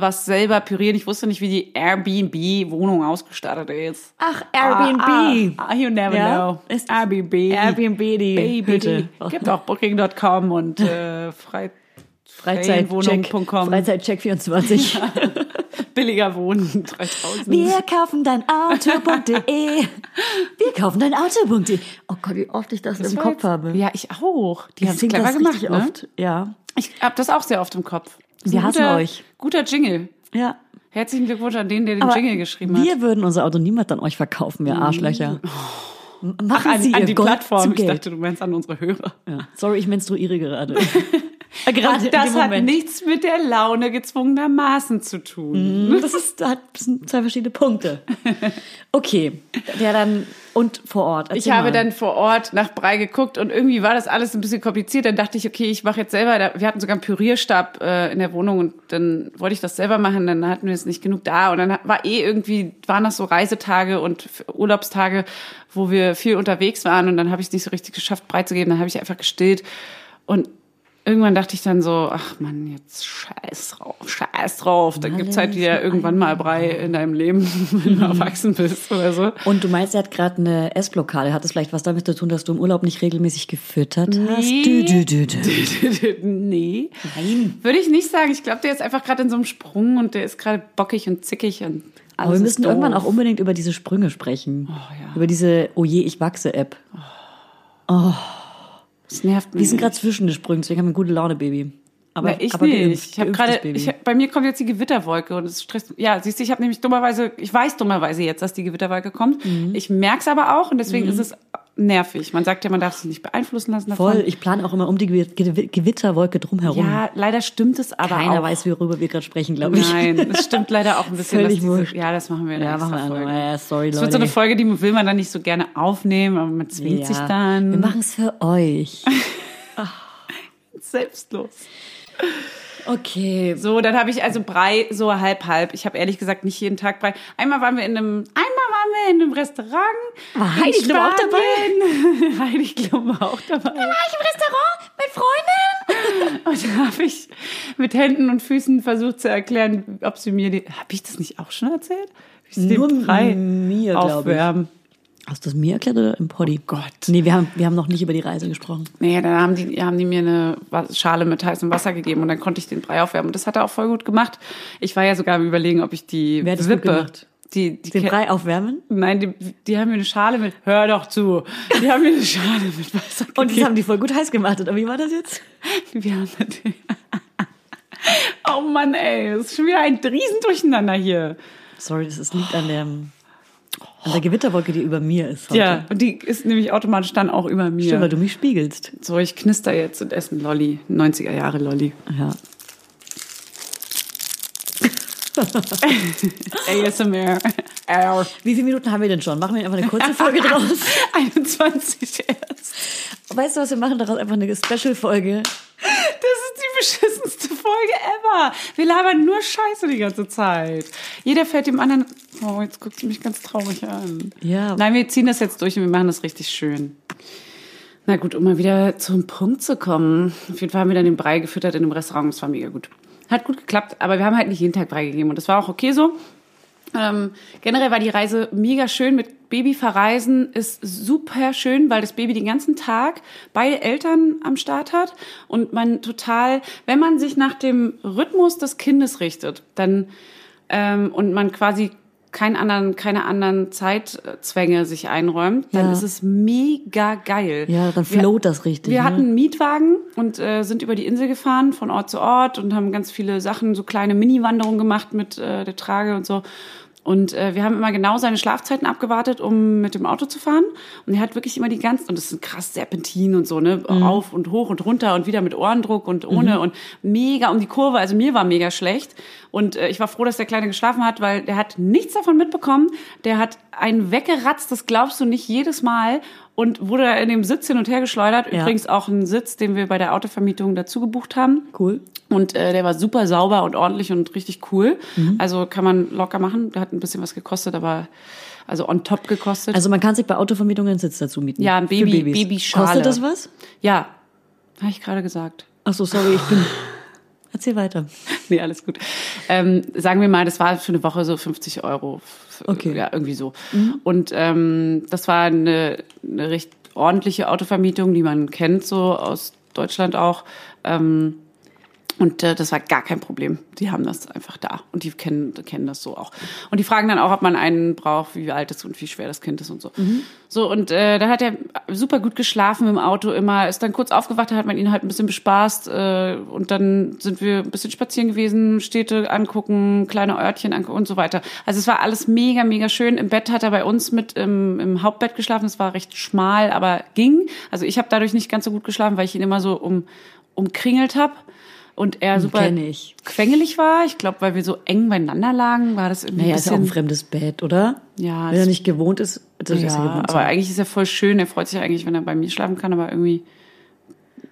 [SPEAKER 2] was selber pürieren. Ich wusste nicht, wie die Airbnb-Wohnung ausgestattet ist.
[SPEAKER 1] Ach, Airbnb.
[SPEAKER 2] Ah, ah, you never
[SPEAKER 1] Ja?
[SPEAKER 2] know.
[SPEAKER 1] Ist-
[SPEAKER 2] Airbnb.
[SPEAKER 1] Airbnb, die
[SPEAKER 2] Baby.
[SPEAKER 1] Hütte.
[SPEAKER 2] Gibt auch Booking.com und äh, frei,
[SPEAKER 1] Freizeitcheck,
[SPEAKER 2] Ferienwohnung.com.
[SPEAKER 1] Freizeitcheck 24.
[SPEAKER 2] billiger Wohnen 3000.
[SPEAKER 1] Wir kaufen dein Auto.de. Wir kaufen dein Auto.de. Oh Gott, wie oft ich das, im
[SPEAKER 2] war
[SPEAKER 1] Kopf
[SPEAKER 2] jetzt-
[SPEAKER 1] habe.
[SPEAKER 2] Ja, ich auch. Die haben es clever
[SPEAKER 1] das
[SPEAKER 2] gemacht. Ne?
[SPEAKER 1] oft. Ja.
[SPEAKER 2] Ich habe das auch sehr oft im Kopf.
[SPEAKER 1] Wir hassen
[SPEAKER 2] guter,
[SPEAKER 1] euch.
[SPEAKER 2] Guter Jingle.
[SPEAKER 1] Ja.
[SPEAKER 2] Herzlichen Glückwunsch an den, der den
[SPEAKER 1] Aber
[SPEAKER 2] Jingle geschrieben hat.
[SPEAKER 1] wir würden unser Auto niemals an euch verkaufen, wir Arschlöcher. Machen
[SPEAKER 2] an,
[SPEAKER 1] Sie
[SPEAKER 2] an
[SPEAKER 1] ihr
[SPEAKER 2] die
[SPEAKER 1] Gold
[SPEAKER 2] Plattform. Ich dachte, du meinst an unsere Hörer.
[SPEAKER 1] Ja. Sorry, ich menstruiere gerade. Äh, gerade in
[SPEAKER 2] Das hat nichts mit der Laune gezwungenermaßen zu tun.
[SPEAKER 1] Das ist, das sind zwei verschiedene Punkte. Okay, ja dann und vor Ort.
[SPEAKER 2] Ich
[SPEAKER 1] Erzähl
[SPEAKER 2] habe
[SPEAKER 1] mal.
[SPEAKER 2] dann vor Ort nach Brei geguckt und irgendwie war das alles ein bisschen kompliziert. Dann dachte ich, okay, ich mache jetzt selber. Wir hatten sogar einen Pürierstab äh, in der Wohnung und dann wollte ich das selber machen. Dann hatten wir jetzt nicht genug da und dann war eh irgendwie waren das so Reisetage und Urlaubstage, wo wir viel unterwegs waren und dann habe ich es nicht so richtig geschafft, Brei zu geben. Dann habe ich einfach gestillt und irgendwann dachte ich dann so, ach man, jetzt scheiß drauf, scheiß drauf. Dann gibt's halt wieder irgendwann mal Brei in deinem Leben, wenn du erwachsen bist oder so.
[SPEAKER 1] Und du meinst, er hat gerade eine Essblockade. Hat das vielleicht was damit zu tun, dass du im Urlaub nicht regelmäßig gefüttert hast? Dü, dü, dü, dü.
[SPEAKER 2] nee.
[SPEAKER 1] Nein.
[SPEAKER 2] Würde ich nicht sagen. Ich glaube, der ist einfach gerade in so einem Sprung und der ist gerade bockig und zickig und alles
[SPEAKER 1] Aber wir müssen irgendwann auch unbedingt über diese Sprünge sprechen.
[SPEAKER 2] ja.
[SPEAKER 1] Über diese Oh je, ich wachse App.
[SPEAKER 2] Das nervt mich.
[SPEAKER 1] Wir sind gerade zwischen den Sprüngen, deswegen haben wir gute Laune, Baby. Aber,
[SPEAKER 2] Na, ich
[SPEAKER 1] aber
[SPEAKER 2] nicht.
[SPEAKER 1] geimpft,
[SPEAKER 2] ich habe gerade, bei mir kommt jetzt die Gewitterwolke und es stresst. Ja, siehst du, ich habe nämlich dummerweise, ich weiß dummerweise jetzt, dass die Gewitterwolke kommt.
[SPEAKER 1] Mhm.
[SPEAKER 2] Ich merk's aber auch und deswegen ist es nervig. Man sagt ja, man darf sich nicht beeinflussen lassen davon.
[SPEAKER 1] Voll, ich plane auch immer um die Gewi- Gewi- Gewitterwolke drumherum.
[SPEAKER 2] Ja, leider stimmt es aber
[SPEAKER 1] Keiner
[SPEAKER 2] auch.
[SPEAKER 1] weiß, worüber wir gerade sprechen, glaube ich.
[SPEAKER 2] Nein, es stimmt leider auch ein bisschen.
[SPEAKER 1] Völlig
[SPEAKER 2] diese, ja, das machen wir in der
[SPEAKER 1] Ja, machen wir
[SPEAKER 2] Folge.
[SPEAKER 1] ja, sorry,
[SPEAKER 2] Es wird so eine
[SPEAKER 1] Leute.
[SPEAKER 2] Folge, die will man dann nicht so gerne aufnehmen, aber man zwingt sich dann.
[SPEAKER 1] Wir machen es für euch.
[SPEAKER 2] selbstlos.
[SPEAKER 1] Okay.
[SPEAKER 2] So, dann habe ich also Brei so halb halb. Ich habe ehrlich gesagt nicht jeden Tag Brei. Einmal waren wir in einem, einmal in einem Restaurant.
[SPEAKER 1] War Heidi Klum auch
[SPEAKER 2] Spanien. Heidi Klum war auch dabei.
[SPEAKER 1] War ich im Restaurant mit Freundin?
[SPEAKER 2] Und da habe ich mit Händen und Füßen versucht zu erklären, ob sie mir die. Habe ich das nicht auch schon erzählt? Wie sie
[SPEAKER 1] Nur
[SPEAKER 2] den Brei
[SPEAKER 1] mir, glaube ich. Hast du das mir erklärt oder im Poddy?
[SPEAKER 2] Gott.
[SPEAKER 1] Nee, wir haben, wir haben noch nicht über die Reise gesprochen.
[SPEAKER 2] Nee, dann haben die, haben die mir eine Schale mit heißem Wasser gegeben und dann konnte ich den Brei aufwärmen. Und das hat er auch voll gut gemacht. Ich war ja sogar am überlegen, ob ich die
[SPEAKER 1] Wer hat das gut
[SPEAKER 2] Wippe,
[SPEAKER 1] gemacht?
[SPEAKER 2] Die, die
[SPEAKER 1] Den Brei aufwärmen?
[SPEAKER 2] Nein, die, die haben mir eine Schale mit, hör doch zu, die haben mir eine Schale mit Wasser gegeben.
[SPEAKER 1] Und das haben die voll gut heiß gemacht. Oder wie war das jetzt?
[SPEAKER 2] Wir haben natürlich- oh Mann, ey, das ist schon wieder ein Riesendurcheinander hier.
[SPEAKER 1] Sorry, das ist, liegt an der, an der Gewitterwolke, die über mir ist. Heute.
[SPEAKER 2] Ja, und die ist nämlich automatisch dann auch über mir.
[SPEAKER 1] Stimmt, weil du mich spiegelst.
[SPEAKER 2] So, ich knister jetzt und esse einen Lolli, 90er Jahre Lolli.
[SPEAKER 1] Ja.
[SPEAKER 2] ASMR.
[SPEAKER 1] Wie viele Minuten haben wir denn schon? Machen wir einfach eine kurze Folge draus.
[SPEAKER 2] 21 erst.
[SPEAKER 1] Weißt du was, wir machen daraus einfach eine Special-Folge.
[SPEAKER 2] Das ist die beschissenste Folge ever. Wir labern nur Scheiße die ganze Zeit. Jeder fällt dem anderen. Oh, jetzt guckt sie mich ganz traurig an.
[SPEAKER 1] Ja.
[SPEAKER 2] Nein, wir ziehen das jetzt durch und wir machen das richtig schön. Na gut, um mal wieder zum Punkt zu kommen. Auf jeden Fall haben wir dann den Brei gefüttert in einem Restaurant. Das war mega gut. Hat gut geklappt, aber wir haben halt nicht jeden Tag Brei gegeben und das war auch okay so. Ähm, generell war die Reise mega schön. Mit Baby verreisen ist super schön, weil das Baby den ganzen Tag beide Eltern am Start hat und man total, wenn man sich nach dem Rhythmus des Kindes richtet, dann ähm, und man quasi keinen anderen, keine anderen Zeitzwänge sich einräumt, dann
[SPEAKER 1] Ja.
[SPEAKER 2] ist es mega geil.
[SPEAKER 1] Ja, dann
[SPEAKER 2] Wir-
[SPEAKER 1] float das richtig.
[SPEAKER 2] wir
[SPEAKER 1] ne?
[SPEAKER 2] hatten einen Mietwagen und äh, sind über die Insel gefahren, von Ort zu Ort und haben ganz viele Sachen, so kleine Mini-Wanderungen gemacht mit äh, der Trage und so. Und äh, wir haben immer genau seine Schlafzeiten abgewartet, um mit dem Auto zu fahren. Und er hat wirklich immer die ganzen, und das sind krass Serpentin und so, ne? Auf und hoch und runter und wieder mit Ohrendruck und ohne und mega um die Kurve. Also mir war mega schlecht. Und äh, ich war froh, dass der Kleine geschlafen hat, weil der hat nichts davon mitbekommen. Der hat einen weggeratzt, das glaubst du nicht jedes Mal. Und wurde da in dem Sitz hin und her geschleudert.
[SPEAKER 1] Ja.
[SPEAKER 2] Übrigens auch ein Sitz, den wir bei der Autovermietung dazu gebucht haben.
[SPEAKER 1] Cool.
[SPEAKER 2] Und äh, der war super sauber und ordentlich und richtig cool.
[SPEAKER 1] Mhm.
[SPEAKER 2] Also kann man locker machen. Der hat ein bisschen was gekostet, aber also on top gekostet.
[SPEAKER 1] Also man kann sich bei Autovermietungen einen Sitz dazu mieten.
[SPEAKER 2] Ja, ein Baby-
[SPEAKER 1] Babys.
[SPEAKER 2] Babyschale.
[SPEAKER 1] Kostet das was?
[SPEAKER 2] ja, habe ich gerade gesagt.
[SPEAKER 1] Ach so, sorry, ich bin... Erzähl weiter.
[SPEAKER 2] Nee, alles gut. Ähm, sagen wir mal, das war für eine Woche so 50 Euro.
[SPEAKER 1] Okay.
[SPEAKER 2] Ja, irgendwie so. Und ähm, das war eine, eine recht ordentliche Autovermietung, die man kennt, so aus Deutschland auch. Ähm, und äh, das war gar kein Problem. Die haben das einfach da und die kennen, kennen das so auch. Und die fragen dann auch, ob man einen braucht, wie alt ist und wie schwer das Kind ist und so. So, und äh, da hat er super gut geschlafen im Auto immer, ist dann kurz aufgewacht, da hat man ihn halt ein bisschen bespaßt äh, und dann sind wir ein bisschen spazieren gewesen, Städte angucken, kleine Örtchen angucken und so weiter. Also es war alles mega, mega schön. Im Bett hat er bei uns mit im, im Hauptbett geschlafen, es war recht schmal, aber ging. Also ich habe dadurch nicht ganz so gut geschlafen, weil ich ihn immer so um, umkringelt habe. Und er super
[SPEAKER 1] kenn ich.
[SPEAKER 2] quengelig war. Ich glaube, weil wir so eng beieinander lagen, war das irgendwie
[SPEAKER 1] Naja,
[SPEAKER 2] ein
[SPEAKER 1] ist ja auch ein fremdes Bett, oder?
[SPEAKER 2] Ja,
[SPEAKER 1] Wenn er nicht gewohnt ist, ist ja
[SPEAKER 2] ja,
[SPEAKER 1] gewohnt.
[SPEAKER 2] aber eigentlich ist er voll schön. Er freut sich eigentlich, wenn er bei mir schlafen kann, aber irgendwie,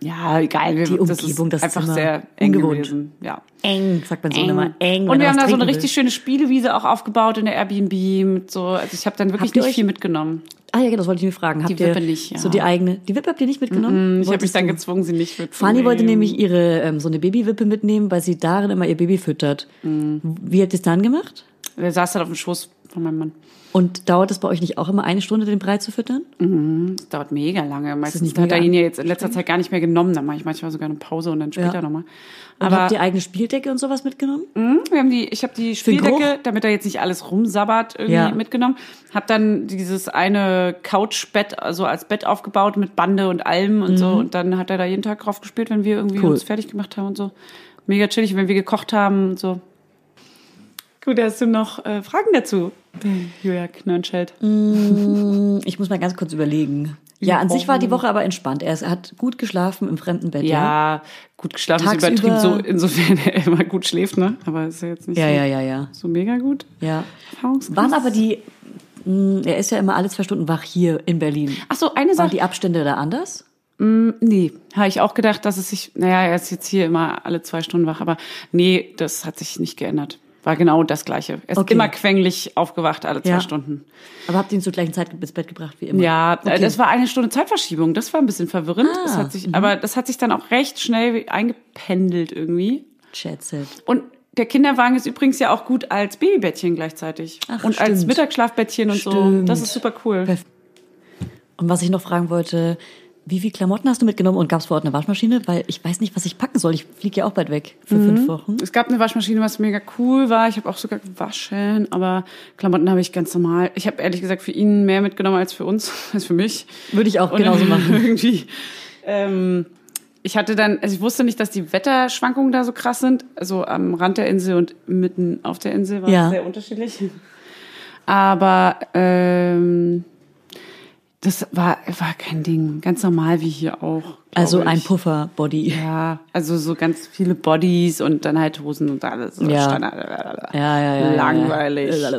[SPEAKER 2] ja, egal. Wir,
[SPEAKER 1] Die
[SPEAKER 2] das
[SPEAKER 1] Umgebung,
[SPEAKER 2] ist
[SPEAKER 1] das ist
[SPEAKER 2] einfach sehr eng
[SPEAKER 1] ungewohnt.
[SPEAKER 2] gewesen. Ja.
[SPEAKER 1] eng, sagt man so immer. Eng.
[SPEAKER 2] Und wir haben da so eine richtig schöne Spielewiese auch aufgebaut in der Airbnb mit so, also ich habe dann wirklich nicht
[SPEAKER 1] euch-
[SPEAKER 2] viel mitgenommen.
[SPEAKER 1] Ah ja, genau, das wollte ich mir fragen. Habt
[SPEAKER 2] Die Wippe nicht, ja.
[SPEAKER 1] So die eigene. Die Wippe habt ihr nicht mitgenommen?
[SPEAKER 2] Ich habe mich dann gezwungen, sie nicht mitzunehmen.
[SPEAKER 1] Fanny wollte nämlich ihre ähm, so eine Babywippe mitnehmen, weil sie darin immer ihr Baby füttert.
[SPEAKER 2] Mhm.
[SPEAKER 1] Wie habt ihr es dann gemacht?
[SPEAKER 2] Der saß dann auf dem Schoß von meinem Mann.
[SPEAKER 1] Und dauert es bei euch nicht auch immer eine Stunde, den Brei zu füttern?
[SPEAKER 2] Das dauert mega lange. Meistens
[SPEAKER 1] nicht
[SPEAKER 2] hat er ihn ja jetzt in letzter Zeit gar nicht mehr genommen. Dann mache ich manchmal sogar eine Pause und dann später
[SPEAKER 1] Ja.
[SPEAKER 2] nochmal.
[SPEAKER 1] Und
[SPEAKER 2] Aber
[SPEAKER 1] habt ihr eigene Spieldecke und sowas mitgenommen?
[SPEAKER 2] Mhm, wir haben die, ich habe die? Spieldecke, damit er jetzt nicht alles rumsabbert, irgendwie
[SPEAKER 1] Ja.
[SPEAKER 2] mitgenommen. Hab dann dieses eine Couchbett, also als Bett aufgebaut mit Bande und allem und so. Und dann hat er da jeden Tag drauf gespielt, wenn wir irgendwie
[SPEAKER 1] Mhm. Cool.
[SPEAKER 2] uns fertig gemacht haben und so. Mega chillig, wenn wir gekocht haben und so. Gut, hast du noch äh, Fragen dazu, Julia Knörnschild?
[SPEAKER 1] Hm, Ich muss mal ganz kurz überlegen. Ja, an sich war die Woche aber entspannt. Er ist- hat gut geschlafen im fremden Bett. Ja,
[SPEAKER 2] Ja, gut geschlafen ist
[SPEAKER 1] Tagsüber-
[SPEAKER 2] übertrieben, so insofern er immer gut schläft, ne? Aber ist ja jetzt nicht
[SPEAKER 1] ja,
[SPEAKER 2] so,
[SPEAKER 1] ja, ja, ja.
[SPEAKER 2] so mega gut.
[SPEAKER 1] ja. Waren aber die, mh, er ist ja immer alle zwei Stunden wach hier in Berlin.
[SPEAKER 2] Ach so, eine
[SPEAKER 1] Waren
[SPEAKER 2] Sache.
[SPEAKER 1] die Abstände da anders?
[SPEAKER 2] Nee, habe ich auch gedacht, dass es sich, naja, er ist jetzt hier immer alle zwei Stunden wach, aber nee, das hat sich nicht geändert. War genau das Gleiche. Er ist
[SPEAKER 1] Okay.
[SPEAKER 2] immer quengelig aufgewacht, alle zwei
[SPEAKER 1] Ja.
[SPEAKER 2] Stunden.
[SPEAKER 1] Aber habt ihr ihn zur gleichen Zeit ins Bett gebracht wie immer?
[SPEAKER 2] Ja, äh,
[SPEAKER 1] Okay.
[SPEAKER 2] das war eine Stunde Zeitverschiebung. Das war ein bisschen verwirrend.
[SPEAKER 1] Ah,
[SPEAKER 2] das hat sich, aber das hat sich dann auch recht schnell eingependelt irgendwie.
[SPEAKER 1] Schätze.
[SPEAKER 2] Und der Kinderwagen ist übrigens ja auch gut als Babybettchen gleichzeitig.
[SPEAKER 1] Ach,
[SPEAKER 2] und als
[SPEAKER 1] stimmt.
[SPEAKER 2] Mittagsschlafbettchen und so.
[SPEAKER 1] Stimmt.
[SPEAKER 2] Das ist super cool.
[SPEAKER 1] Und was ich noch fragen wollte, wie viel Klamotten hast du mitgenommen und gab es vor Ort eine Waschmaschine? Weil ich weiß nicht, was ich packen soll. Ich fliege ja auch bald weg für fünf Wochen.
[SPEAKER 2] Es gab eine Waschmaschine, was mega cool war. Ich habe auch sogar gewaschen, aber Klamotten habe ich ganz normal. Ich habe ehrlich gesagt für ihn mehr mitgenommen als für uns, als für mich.
[SPEAKER 1] Würde ich auch
[SPEAKER 2] Und
[SPEAKER 1] genauso machen.
[SPEAKER 2] Irgendwie. Ähm, ich hatte dann, also ich wusste nicht, dass die Wetterschwankungen da so krass sind. Also am Rand der Insel und mitten auf der Insel war
[SPEAKER 1] Ja.
[SPEAKER 2] es sehr unterschiedlich. Aber ähm, das war, war kein Ding. Ganz normal wie hier auch.
[SPEAKER 1] Also ein. Puffer-Body.
[SPEAKER 2] Ja, also so ganz viele Bodies und dann halt Hosen und alles. So
[SPEAKER 1] Ja.
[SPEAKER 2] Standard.
[SPEAKER 1] Ja, ja, ja.
[SPEAKER 2] Langweilig.
[SPEAKER 1] Ja.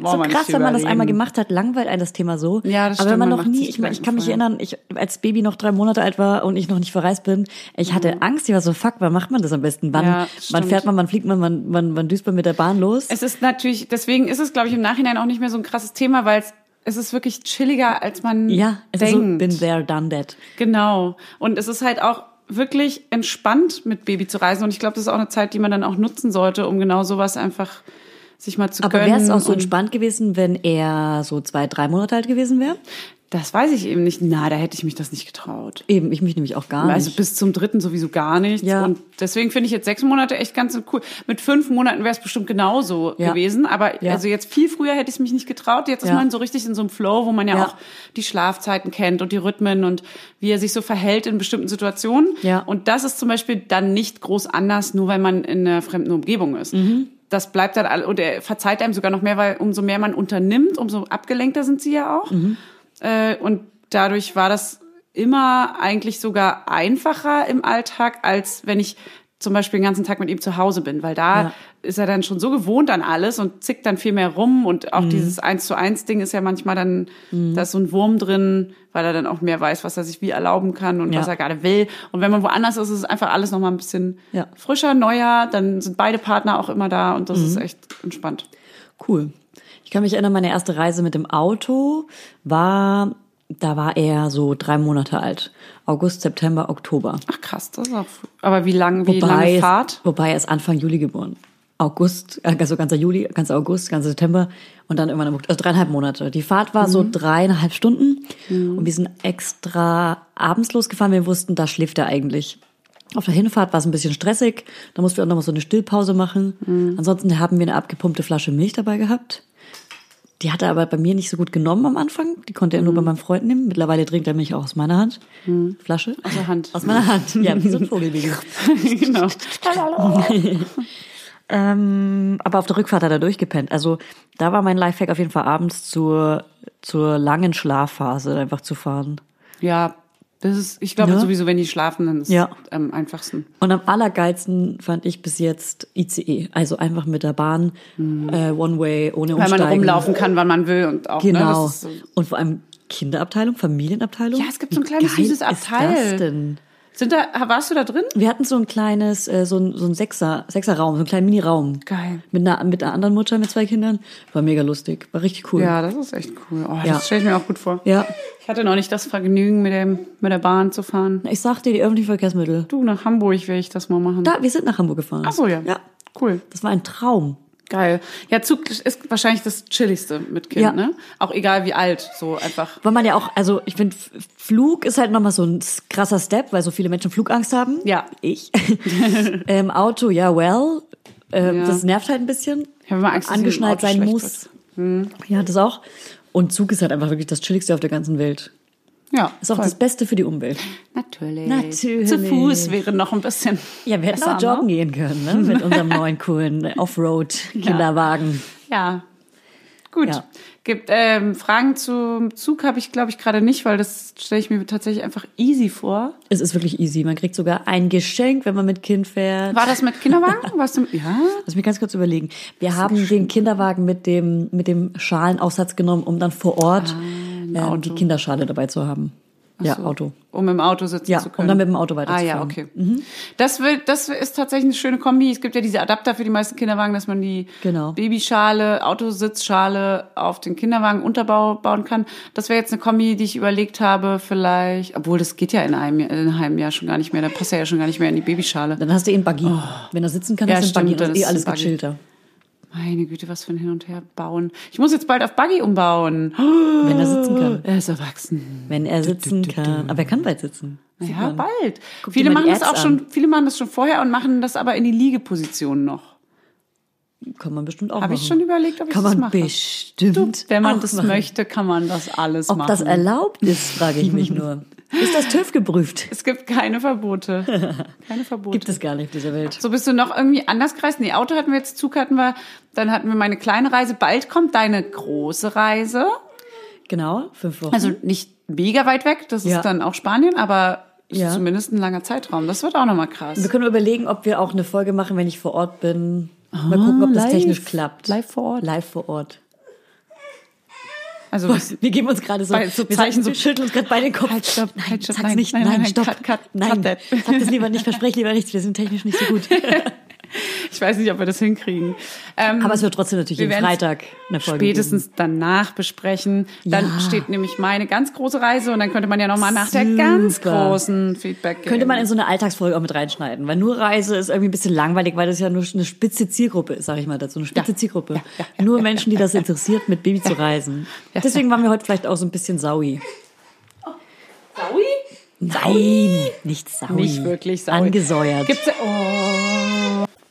[SPEAKER 2] Braucht
[SPEAKER 1] So krass, wenn man das einmal gemacht hat, langweilt ein das Thema so.
[SPEAKER 2] Ja, das
[SPEAKER 1] Aber wenn
[SPEAKER 2] stimmt,
[SPEAKER 1] man
[SPEAKER 2] man
[SPEAKER 1] noch nie, ich, ich kann mich erinnern, ich als Baby noch drei Monate alt war und ich noch nicht verreist bin, ich hatte Angst, ich war so, fuck, wann macht man das am besten? Wann,
[SPEAKER 2] Mhm. Ja,
[SPEAKER 1] wann fährt man, wann fliegt man, wann, wann, wann düst man mit der Bahn los?
[SPEAKER 2] Es ist natürlich, deswegen ist es, glaube ich, im Nachhinein auch nicht mehr so ein krasses Thema, weil es, es ist wirklich chilliger, als man
[SPEAKER 1] ja, es ist so,
[SPEAKER 2] denkt.
[SPEAKER 1] been there, done that.
[SPEAKER 2] Genau. Und es ist halt auch wirklich entspannt, mit Baby zu reisen. Und ich glaube, das ist auch eine Zeit, die man dann auch nutzen sollte, um genau sowas einfach sich mal zu
[SPEAKER 1] Aber
[SPEAKER 2] gönnen.
[SPEAKER 1] wäre es auch so entspannt gewesen, wenn er so zwei, drei Monate alt gewesen wäre?
[SPEAKER 2] Das weiß ich eben nicht. Na, da hätte ich mich das nicht getraut.
[SPEAKER 1] Eben, ich mich nämlich auch gar
[SPEAKER 2] Also
[SPEAKER 1] nicht.
[SPEAKER 2] bis zum dritten sowieso gar nichts.
[SPEAKER 1] Ja.
[SPEAKER 2] Und deswegen finde ich jetzt sechs Monate echt ganz cool. Mit fünf Monaten wäre es bestimmt genauso
[SPEAKER 1] Ja.
[SPEAKER 2] gewesen. Aber
[SPEAKER 1] Ja.
[SPEAKER 2] also jetzt viel früher hätte ich mich nicht getraut. Jetzt ist man so richtig in so einem Flow, wo man ja,
[SPEAKER 1] Ja.
[SPEAKER 2] auch die Schlafzeiten kennt und die Rhythmen und wie er sich so verhält in bestimmten Situationen.
[SPEAKER 1] Ja.
[SPEAKER 2] Und das ist zum Beispiel dann nicht groß anders, nur weil man in einer fremden Umgebung ist.
[SPEAKER 1] Mhm.
[SPEAKER 2] Das bleibt dann, all- und er verzeiht einem sogar noch mehr, weil umso mehr man unternimmt, umso abgelenkter sind sie ja auch.
[SPEAKER 1] Mhm.
[SPEAKER 2] Äh, und dadurch war das immer eigentlich sogar einfacher im Alltag, als wenn ich zum Beispiel den ganzen Tag mit ihm zu Hause bin, weil da
[SPEAKER 1] Ja.
[SPEAKER 2] ist er dann schon so gewohnt an alles und zickt dann viel mehr rum und
[SPEAKER 1] Mhm.
[SPEAKER 2] auch dieses eins zu eins Ding ist ja manchmal dann, da ist so ein Wurm drin, weil er dann auch mehr weiß, was er sich wie erlauben kann und
[SPEAKER 1] Ja.
[SPEAKER 2] was er gerade will. Und wenn man woanders ist, ist es einfach alles nochmal ein bisschen
[SPEAKER 1] Ja.
[SPEAKER 2] frischer, neuer, dann sind beide Partner auch immer da und das
[SPEAKER 1] Mhm.
[SPEAKER 2] ist echt entspannt.
[SPEAKER 1] Cool. Ich kann mich erinnern, meine erste Reise mit dem Auto war, da war er so drei Monate alt. August, September, Oktober.
[SPEAKER 2] Ach krass, das ist auch, aber wie lang, wie
[SPEAKER 1] Wobei,
[SPEAKER 2] lange
[SPEAKER 1] es-
[SPEAKER 2] Fahrt?
[SPEAKER 1] wobei er ist Anfang Juli geboren. August, äh, also ganzer Juli, ganzer August, ganzer September und dann irgendwann, im Oktober, also dreieinhalb Monate. Die Fahrt war
[SPEAKER 2] Mhm.
[SPEAKER 1] so dreieinhalb Stunden und wir sind extra abends losgefahren. Wir wussten, da schläft er eigentlich. Auf der Hinfahrt war es ein bisschen stressig. Da mussten wir auch noch mal so eine Stillpause machen.
[SPEAKER 2] Mhm.
[SPEAKER 1] Ansonsten haben wir eine abgepumpte Flasche Milch dabei gehabt. Die hat er aber bei mir nicht so gut genommen am Anfang. Die konnte er nur bei
[SPEAKER 2] Mhm.
[SPEAKER 1] meinem Freund nehmen. Mittlerweile trinkt er Milch auch aus meiner Hand. Flasche.
[SPEAKER 2] Aus der Hand.
[SPEAKER 1] Aus meiner Hand. Ja, wie so ein Vogelbaby.
[SPEAKER 2] genau.
[SPEAKER 1] Ähm, aber auf der Rückfahrt hat er durchgepennt. Also da war mein Lifehack auf jeden Fall abends zur, zur langen Schlafphase einfach zu fahren.
[SPEAKER 2] Ja, das ist, ich glaube
[SPEAKER 1] Ne?
[SPEAKER 2] sowieso, wenn die schlafen, dann ist
[SPEAKER 1] Ja.
[SPEAKER 2] es am einfachsten.
[SPEAKER 1] Und am allergeilsten fand ich bis jetzt ICE. Also einfach mit der Bahn, äh, One Way, ohne
[SPEAKER 2] Mhm. Weil
[SPEAKER 1] Umsteigen.
[SPEAKER 2] man rumlaufen kann, wann man will und auch, ne,
[SPEAKER 1] Genau.
[SPEAKER 2] ist so,
[SPEAKER 1] Und vor allem Kinderabteilung, Familienabteilung.
[SPEAKER 2] Ja, es gibt so ein kleines, süßes
[SPEAKER 1] ist
[SPEAKER 2] Abteil.
[SPEAKER 1] Das denn?
[SPEAKER 2] Sind da, warst du da drin?
[SPEAKER 1] Wir hatten so ein kleines, äh, so ein, so ein Sechser, Sechserraum, so einen kleinen Mini-Raum.
[SPEAKER 2] Geil.
[SPEAKER 1] Mit einer, mit einer anderen Mutter mit zwei Kindern. War mega lustig. War richtig cool.
[SPEAKER 2] Ja, das ist echt cool. Oh,
[SPEAKER 1] Ja.
[SPEAKER 2] das stelle ich mir auch gut vor.
[SPEAKER 1] Ja.
[SPEAKER 2] Ich hatte noch nicht das Vergnügen, mit, dem, mit der Bahn zu fahren.
[SPEAKER 1] Ich sag dir, die öffentlichen Verkehrsmittel.
[SPEAKER 2] Du, nach Hamburg will ich das mal machen.
[SPEAKER 1] Da, wir sind nach Hamburg gefahren.
[SPEAKER 2] Ach so, ja.
[SPEAKER 1] Ja.
[SPEAKER 2] Cool.
[SPEAKER 1] Das war ein Traum.
[SPEAKER 2] Geil. Ja, Zug ist wahrscheinlich das Chilligste mit Kind,
[SPEAKER 1] Ja.
[SPEAKER 2] ne? Auch egal wie alt, so einfach.
[SPEAKER 1] Weil man ja auch, also ich finde, Flug ist halt nochmal so ein krasser Step, weil so viele Menschen Flugangst haben.
[SPEAKER 2] Ja.
[SPEAKER 1] Ich. ähm, Auto, ja, well. Ähm,
[SPEAKER 2] Ja.
[SPEAKER 1] Das nervt halt ein bisschen.
[SPEAKER 2] Ich habe immer Angst, dass
[SPEAKER 1] Angeschnallt sein muss.
[SPEAKER 2] wird.
[SPEAKER 1] Ja, das auch. Und Zug ist halt einfach wirklich das Chilligste auf der ganzen Welt.
[SPEAKER 2] Ja,
[SPEAKER 1] Ist auch
[SPEAKER 2] voll.
[SPEAKER 1] das Beste für die Umwelt.
[SPEAKER 2] Natürlich.
[SPEAKER 1] Natürlich.
[SPEAKER 2] Zu Fuß wäre noch ein bisschen.
[SPEAKER 1] Ja, wir hätten auch joggen
[SPEAKER 2] ne?
[SPEAKER 1] gehen können, ne? Mit unserem neuen coolen Offroad-Kinderwagen.
[SPEAKER 2] Ja. Gut.
[SPEAKER 1] Ja.
[SPEAKER 2] Gibt ähm, Fragen zum Zug habe ich, glaube ich, gerade nicht, weil das stelle ich mir tatsächlich einfach easy vor.
[SPEAKER 1] Es ist wirklich easy. Man kriegt sogar ein Geschenk, wenn man mit Kind fährt.
[SPEAKER 2] War das mit Kinderwagen? Warst du, ja?
[SPEAKER 1] Lass mich ganz kurz überlegen. Wir haben den Kinderwagen mit dem, mit dem Schalenaufsatz genommen, um dann vor Ort ähm,
[SPEAKER 2] Auto.
[SPEAKER 1] die Kinderschale dabei zu haben. Ja,
[SPEAKER 2] so.
[SPEAKER 1] Auto.
[SPEAKER 2] Um im Auto sitzen
[SPEAKER 1] Ja,
[SPEAKER 2] zu
[SPEAKER 1] um
[SPEAKER 2] können.
[SPEAKER 1] dann mit dem Auto
[SPEAKER 2] Ah
[SPEAKER 1] weiterzufahren.
[SPEAKER 2] ja, okay. Das, will, das ist tatsächlich eine schöne Kombi. Es gibt ja diese Adapter für die meisten Kinderwagen, dass man die
[SPEAKER 1] Genau.
[SPEAKER 2] Babyschale, Autositzschale auf den Kinderwagen Unterbau bauen kann. Das wäre jetzt eine Kombi, die ich überlegt habe, vielleicht, obwohl das geht ja in einem, in einem halben Jahr schon gar nicht mehr. Da passt er ja schon gar nicht mehr in die Babyschale.
[SPEAKER 1] Dann hast du eh einen Buggy. Wenn er sitzen kann,
[SPEAKER 2] Ja,
[SPEAKER 1] hast du einen
[SPEAKER 2] stimmt,
[SPEAKER 1] Buggy.
[SPEAKER 2] dann
[SPEAKER 1] Das ist eh alles
[SPEAKER 2] ein
[SPEAKER 1] gechillter.
[SPEAKER 2] Meine Güte, was für ein Hin und Her bauen. Ich muss jetzt bald auf Buggy umbauen.
[SPEAKER 1] Wenn er sitzen kann.
[SPEAKER 2] Er ist erwachsen.
[SPEAKER 1] Wenn er sitzen kann. Aber er kann bald sitzen. Sieht
[SPEAKER 2] Ja,
[SPEAKER 1] man.
[SPEAKER 2] bald.
[SPEAKER 1] Guck
[SPEAKER 2] Viele machen das auch
[SPEAKER 1] Apps
[SPEAKER 2] schon,
[SPEAKER 1] an.
[SPEAKER 2] viele machen das schon vorher und machen das aber in die Liegeposition noch.
[SPEAKER 1] Kann man bestimmt auch
[SPEAKER 2] Habe ich schon überlegt, ob ich
[SPEAKER 1] Kann
[SPEAKER 2] das
[SPEAKER 1] man
[SPEAKER 2] mache.
[SPEAKER 1] bestimmt
[SPEAKER 2] Wenn man
[SPEAKER 1] auch
[SPEAKER 2] das
[SPEAKER 1] machen.
[SPEAKER 2] möchte, kann man das alles
[SPEAKER 1] Ob
[SPEAKER 2] machen.
[SPEAKER 1] das erlaubt ist, frage ich mich nur. Ist das TÜV geprüft?
[SPEAKER 2] es gibt keine Verbote. Keine Verbote.
[SPEAKER 1] Gibt es gar nicht auf dieser Welt.
[SPEAKER 2] So bist du noch irgendwie anders gereist? Nee, Auto hatten wir jetzt, Zug hatten wir, dann hatten wir meine kleine Reise. Bald kommt deine große Reise.
[SPEAKER 1] Genau, fünf Wochen.
[SPEAKER 2] Also nicht mega weit weg, das
[SPEAKER 1] Ja.
[SPEAKER 2] ist dann auch Spanien, aber
[SPEAKER 1] Ja.
[SPEAKER 2] zumindest ein langer Zeitraum. Das wird auch nochmal krass.
[SPEAKER 1] Wir können überlegen, ob wir auch eine Folge machen, wenn ich vor Ort bin. Mal gucken, ob das
[SPEAKER 2] live.
[SPEAKER 1] technisch klappt.
[SPEAKER 2] Live vor Ort.
[SPEAKER 1] Live vor Ort.
[SPEAKER 2] Also
[SPEAKER 1] Wir geben uns gerade so,
[SPEAKER 2] Bei- so
[SPEAKER 1] wir,
[SPEAKER 2] Zeichen so-
[SPEAKER 1] schütteln uns gerade beide den Kopf.
[SPEAKER 2] Halt, stopp,
[SPEAKER 1] nein,
[SPEAKER 2] halt, stopp,
[SPEAKER 1] sag's
[SPEAKER 2] nein,
[SPEAKER 1] nicht,
[SPEAKER 2] nein,
[SPEAKER 1] nein,
[SPEAKER 2] nein, nein,
[SPEAKER 1] stopp.
[SPEAKER 2] cut, cut,
[SPEAKER 1] nein,
[SPEAKER 2] cut
[SPEAKER 1] sag das lieber nicht, versprech lieber nichts, wir sind technisch nicht so gut.
[SPEAKER 2] Ich weiß nicht, ob wir das hinkriegen. Ähm,
[SPEAKER 1] Aber es wird trotzdem natürlich
[SPEAKER 2] wir
[SPEAKER 1] jeden Freitag eine Folge
[SPEAKER 2] spätestens danach besprechen. Dann
[SPEAKER 1] Ja.
[SPEAKER 2] steht nämlich meine ganz große Reise und dann könnte man ja nochmal nach der ganz großen Feedback geben.
[SPEAKER 1] Könnte man in so eine Alltagsfolge auch mit reinschneiden, weil nur Reise ist irgendwie ein bisschen langweilig, weil das ja nur eine spitze Zielgruppe ist, sag ich mal dazu, eine spitze Zielgruppe. nur Menschen, die das interessiert, mit Baby zu reisen. Deswegen waren wir heute vielleicht auch so ein bisschen saui.
[SPEAKER 2] Saui?
[SPEAKER 1] Nein, nicht saui.
[SPEAKER 2] Nicht wirklich saui.
[SPEAKER 1] Angesäuert.
[SPEAKER 2] Gibt's, oh.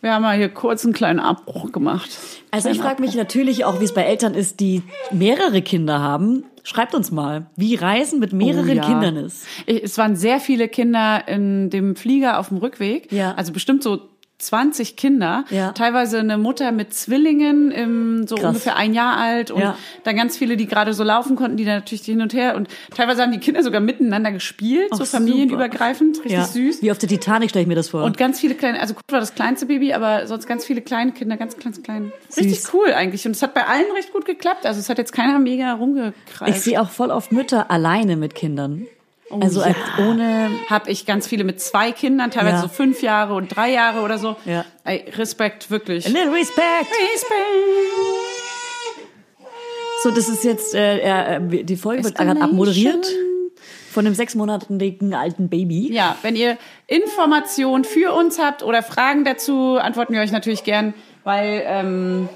[SPEAKER 2] Wir haben mal hier kurz einen kleinen Abbruch gemacht.
[SPEAKER 1] Also ich frage mich natürlich auch, wie es bei Eltern ist, die mehrere Kinder haben. Schreibt uns mal, wie Reisen mit mehreren
[SPEAKER 2] Oh ja.
[SPEAKER 1] Kindern ist.
[SPEAKER 2] Es waren sehr viele Kinder in dem Flieger auf dem Rückweg.
[SPEAKER 1] Ja.
[SPEAKER 2] Also bestimmt so 20 Kinder.
[SPEAKER 1] Ja.
[SPEAKER 2] Teilweise eine Mutter mit Zwillingen, im, so
[SPEAKER 1] Krass.
[SPEAKER 2] ungefähr ein Jahr alt. Und
[SPEAKER 1] Ja.
[SPEAKER 2] dann ganz viele, die gerade so laufen konnten, die dann natürlich hin und her. Und teilweise haben die Kinder sogar miteinander gespielt,
[SPEAKER 1] Ach,
[SPEAKER 2] so familienübergreifend. Richtig
[SPEAKER 1] Ja.
[SPEAKER 2] süß.
[SPEAKER 1] Wie auf der Titanic stelle ich mir das vor.
[SPEAKER 2] Und ganz viele kleine, also Kurt war das kleinste Baby, aber sonst ganz viele kleine Kinder, ganz ganz klein. Richtig cool eigentlich. Und es hat bei allen recht gut geklappt. Also es hat jetzt keiner mega rumgekreist.
[SPEAKER 1] ich sehe auch voll oft Mütter alleine mit Kindern. Also
[SPEAKER 2] Oh ja.
[SPEAKER 1] als ohne
[SPEAKER 2] habe ich ganz viele mit zwei Kindern, teilweise
[SPEAKER 1] Ja.
[SPEAKER 2] so fünf Jahre und drei Jahre oder so.
[SPEAKER 1] Ja.
[SPEAKER 2] Ey, Respekt, wirklich.
[SPEAKER 1] A little respect. So, das ist jetzt, äh, äh, die Folge wird gerade abmoderiert von einem sechs monatigen alten Baby.
[SPEAKER 2] Ja, wenn ihr Informationen für uns habt oder Fragen dazu, antworten wir euch natürlich gern, weil ähm,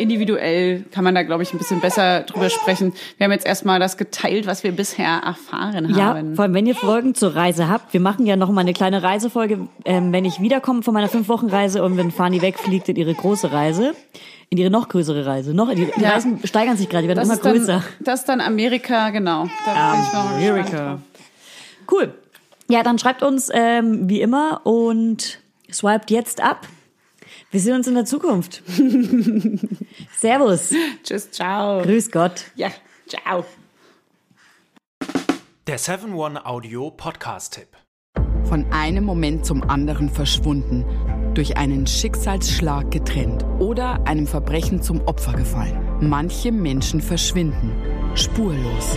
[SPEAKER 2] individuell kann man da, glaube ich, ein bisschen besser drüber sprechen. Wir haben jetzt erstmal das geteilt, was wir bisher erfahren
[SPEAKER 1] Ja,
[SPEAKER 2] haben.
[SPEAKER 1] vor allem, wenn ihr Folgen zur Reise habt. Wir machen ja noch mal eine kleine Reisefolge, ähm, wenn ich wiederkomme von meiner Fünf-Wochen-Reise und wenn Fani wegfliegt in ihre große Reise, in ihre noch größere Reise. Noch, die, die
[SPEAKER 2] Ja.
[SPEAKER 1] Reisen steigern sich gerade, die werden
[SPEAKER 2] das
[SPEAKER 1] immer
[SPEAKER 2] ist dann,
[SPEAKER 1] größer.
[SPEAKER 2] Das ist dann Amerika, genau. Da
[SPEAKER 1] Amerika. Cool. Ja, dann schreibt uns ähm, wie immer und swiped jetzt ab. Wir sehen uns in der Zukunft. Servus.
[SPEAKER 2] Tschüss, ciao.
[SPEAKER 1] Grüß Gott.
[SPEAKER 2] Ja, ciao.
[SPEAKER 3] Der 7-One Audio Podcast-Tipp.
[SPEAKER 4] Von einem Moment zum anderen verschwunden, durch einen Schicksalsschlag getrennt oder einem Verbrechen zum Opfer gefallen. Manche Menschen verschwinden spurlos.